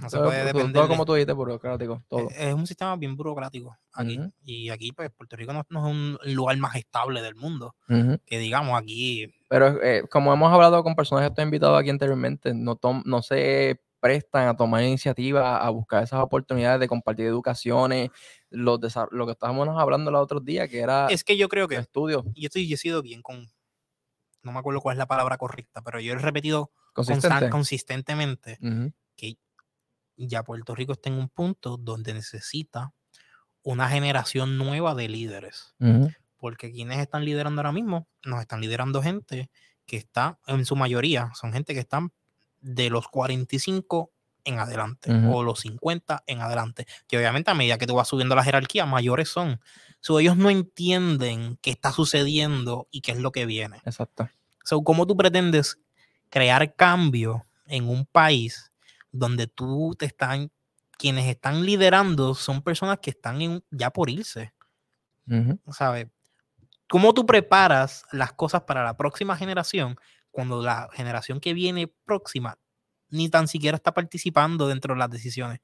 S1: No se puede depender.
S2: todo como tú dijiste, burocrático, todo.
S1: Es un sistema bien burocrático aquí.
S2: Ujú.
S1: Y aquí, pues, Puerto Rico no, no es un lugar más estable del mundo.
S2: Ujú.
S1: Que digamos, aquí
S2: Pero eh, como hemos hablado con personas que estoy invitado aquí anteriormente, no, no se prestan a tomar iniciativa a buscar esas oportunidades de compartir educaciones, los lo que estábamos hablando los otros días, que era
S1: es que yo creo que
S2: estudios
S1: yo estoy yo he sido bien con no me acuerdo cuál es la palabra correcta, pero yo he repetido constan-
S2: consistentes.
S1: consistentemente
S2: Ujú,
S1: que ya Puerto Rico está en un punto donde necesita una generación nueva de líderes. Porque quienes están liderando ahora mismo, nos están liderando gente que está, en su mayoría, son gente que están de los 45 en adelante o los 50 en adelante. Que obviamente a medida que tú vas subiendo la jerarquía, mayores son. So, ellos no entienden qué está sucediendo y qué es lo que viene.
S2: Exacto.
S1: So, ¿Cómo tú pretendes crear cambio en un país donde tú te están, quienes están liderando son personas que están en- ya por irse?
S2: Ujú,
S1: ¿Sabes? ¿Cómo tú preparas las cosas para la próxima generación cuando la generación que viene próxima ni tan siquiera está participando dentro de las decisiones?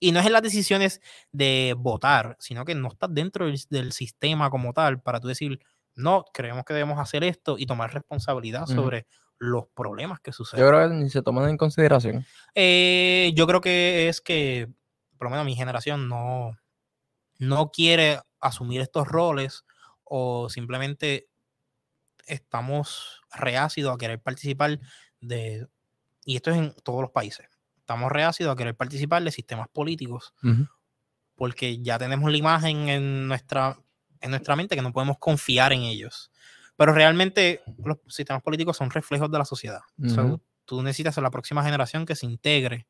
S1: Y no es en las decisiones de votar, sino que no estás dentro del, del sistema como tal para tú decir, no, creemos que debemos hacer esto y tomar responsabilidad sobre los problemas que
S2: Yo
S1: suceden.
S2: creo que ni se toman en consideración.
S1: Eh, yo creo que es que, por lo menos mi generación no, no quiere asumir estos roles o simplemente estamos reácidos a querer participar de, y esto es en todos los países, estamos reácidos a querer participar de sistemas políticos porque ya tenemos la imagen en nuestra, en nuestra mente que no podemos confiar en ellos. Pero realmente los sistemas políticos son reflejos de la sociedad. So,
S2: Ujú.
S1: tú necesitas a la próxima generación que se integre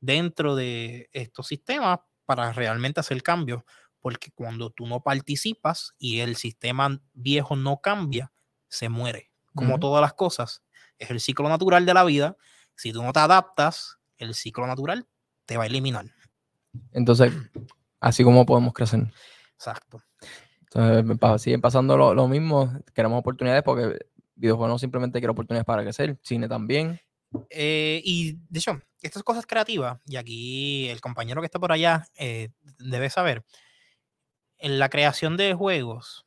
S1: dentro de estos sistemas para realmente hacer cambios. Porque cuando tú no participas y el sistema viejo no cambia, se muere. Como
S2: Ujú.
S1: todas las cosas, es el ciclo natural de la vida. Si tú no te adaptas, el ciclo natural te va a eliminar.
S2: Entonces, así como podemos crecer.
S1: Exacto.
S2: Entonces, pa- siguen pasando lo, lo mismo. Queremos oportunidades porque videojuegos no simplemente quiere oportunidades para crecer, cine también.
S1: Eh, y de hecho, estas cosas creativas, y aquí el compañero que está por allá eh, debe saber, en la creación de juegos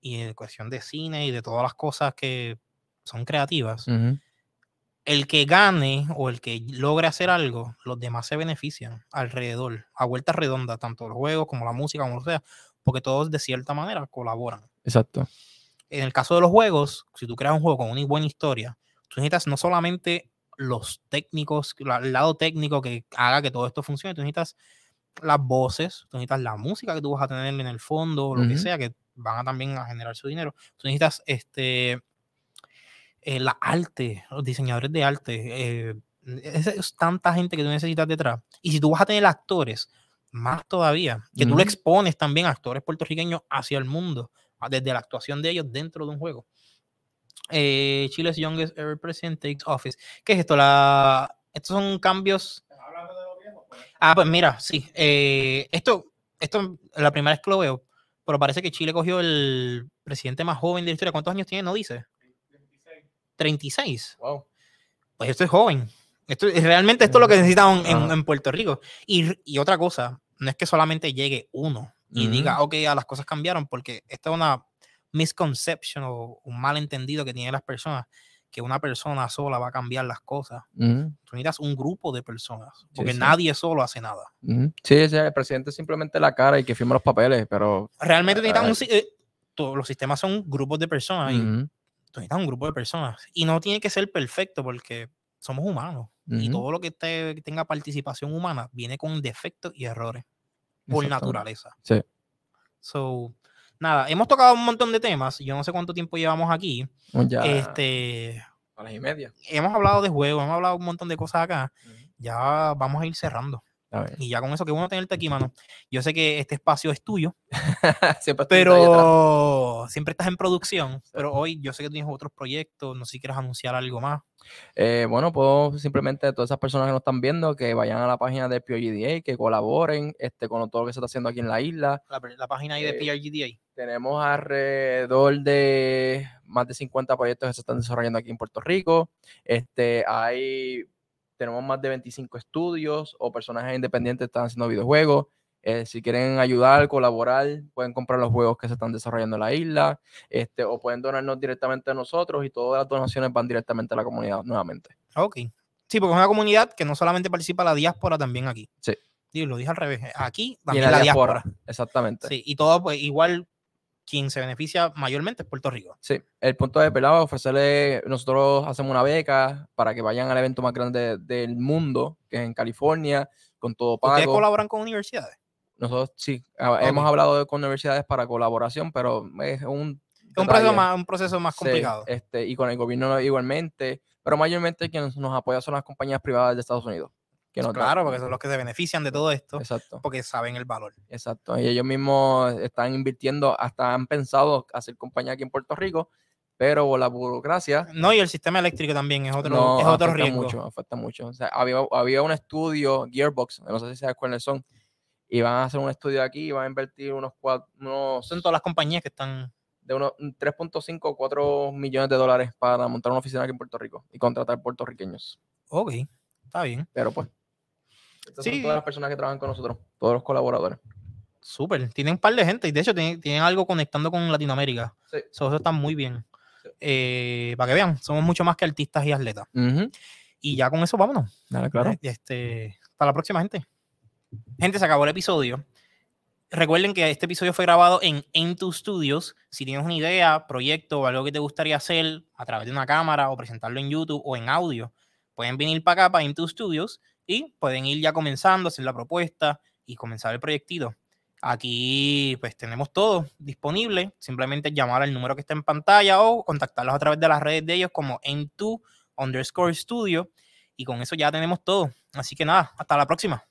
S1: y en cuestión de cine y de todas las cosas que son creativas, el que gane o el que logre hacer algo, los demás se benefician alrededor, a vuelta redonda, tanto los juegos como la música, como lo sea, porque todos de cierta manera colaboran.
S2: Exacto.
S1: en el caso de los juegos, si tú creas un juego con una buena historia, tú necesitas no solamente los técnicos, el lado técnico que haga que todo esto funcione, tú necesitas las voces, tú necesitas la música que tú vas a tener en el fondo, lo que
S2: Ujú.
S1: sea, que van a también a generar su dinero. Tú necesitas este eh, la arte, los diseñadores de arte, eh, es, es tanta gente que tú necesitas detrás. Y si tú vas a tener actores, más todavía, que tú
S2: Ujú.
S1: le expones también a actores puertorriqueños hacia el mundo, desde la actuación de ellos dentro de un juego. Eh, Chile's Youngest Ever President Takes Office. ¿Qué es esto? La, estos son cambios. Ah, pues mira, sí. eh, esto, esto es la primera vez que lo veo, pero parece que Chile cogió el presidente más joven de la historia. ¿Cuántos años tiene? No dice. 36.
S2: Wow.
S1: Pues esto es joven. Esto, realmente esto es lo que necesitamos en, en Puerto Rico. Y, y otra cosa, no es que solamente llegue uno y diga, ok, ya las cosas cambiaron, porque esta es una misconception o un malentendido que tienen las personas, que una persona sola va a cambiar las cosas. Tú necesitas un grupo de personas, porque
S2: sí.
S1: nadie solo hace nada.
S2: ujú. Sí, sí, el presidente es simplemente la cara y que firma los papeles, pero
S1: Realmente necesitas
S2: Ah,
S1: un... si- eh, todos los sistemas son grupos de personas y tú necesitas un grupo de personas. Y no tiene que ser perfecto porque somos humanos. Y todo lo que te- tenga participación humana viene con defectos y errores por naturaleza.
S2: Sí.
S1: So, nada, hemos tocado un montón de temas. Yo no sé cuánto tiempo llevamos aquí.
S2: Pues Ya
S1: Este,
S2: a las y media.
S1: hemos hablado de juegos, hemos hablado un montón de cosas acá. Ya vamos a ir cerrando. Y ya con eso, que bueno tenerte aquí, mano. Yo sé que este espacio es tuyo, [LAUGHS]
S2: Siempre
S1: pero siempre estás en producción. Pero hoy yo sé que tienes otros proyectos, no sé si quieres anunciar algo más.
S2: Eh, bueno, puedo simplemente todas esas personas que nos están viendo que vayan a la página de POGDA, que colaboren este, con todo lo que se está haciendo aquí en la isla.
S1: La, la página ahí de
S2: Eh,
S1: PRGDA.
S2: Tenemos alrededor de más de 50 proyectos que se están desarrollando aquí en Puerto Rico. Este, hay, tenemos más de 25 estudios o personajes independientes que están haciendo videojuegos. Eh, si quieren ayudar, colaborar, pueden comprar los juegos que se están desarrollando en la isla, este, o pueden donarnos directamente a nosotros y todas las donaciones van directamente a la comunidad nuevamente.
S1: Ok. Sí, porque es una comunidad que no solamente participa la diáspora, también aquí.
S2: Sí.
S1: Sí, lo dije al revés. Aquí
S2: Y en
S1: también la, diáspora.
S2: Exactamente.
S1: Sí, y todo, pues igual, quien se beneficia mayormente es Puerto Rico.
S2: Sí, el punto de pelado ofrecerle, nosotros hacemos una beca para que vayan al evento más grande del mundo, que es en California, con todo
S1: ¿Ustedes
S2: pago.
S1: colaboran con universidades?
S2: Nosotros sí, ah, hemos hablado de- con universidades para colaboración, pero es un,
S1: Es un proceso más, un proceso más
S2: Sí,
S1: complicado.
S2: este, y con el gobierno igualmente, pero mayormente quien nos, nos apoya son las compañías privadas de Estados Unidos. Que dan-
S1: claro, porque son los que se benefician de todo esto,
S2: Exacto.
S1: porque saben el valor.
S2: Exacto. Y ellos mismos están invirtiendo, hasta han pensado hacer compañía aquí en Puerto Rico, pero por la burocracia
S1: No, y el sistema eléctrico también es otro,
S2: no,
S1: es otro
S2: afecta
S1: riesgo.
S2: mucho, afecta mucho. O sea, había, había un estudio, Gearbox, no sé si sabes cuáles son, y van a hacer un estudio aquí y van a invertir unos, cua- unos
S1: Son todas las compañías que están.
S2: de unos 3.5 o 4 millones de dólares para montar una oficina aquí en Puerto Rico y contratar puertorriqueños.
S1: Ok, está bien.
S2: Pero pues, estas
S1: Sí.
S2: son todas las personas que trabajan con nosotros, todos los colaboradores.
S1: Súper. Tienen un par de gente y de hecho tienen, tienen algo conectando con Latinoamérica.
S2: Sí.
S1: So, eso está muy bien.
S2: Sí.
S1: Eh, para que vean, somos mucho más que artistas y atletas.
S2: Ujú.
S1: Y ya con eso vámonos.
S2: Dale, claro.
S1: Eh, Este, hasta la próxima, gente. Gente, se acabó el episodio. Recuerden que este episodio fue grabado en Into Studios. Si tienes una idea, proyecto o algo que te gustaría hacer a través de una cámara o presentarlo en YouTube o en audio, pueden venir para acá, para Into Studios, y pueden ir ya comenzando, hacer la propuesta y comenzar el proyectito. Aquí pues tenemos todo disponible. Simplemente llamar al número que está en pantalla o contactarlos a través de las redes de ellos como Into underscore studio. Y con eso ya tenemos todo. Así que nada, hasta la próxima.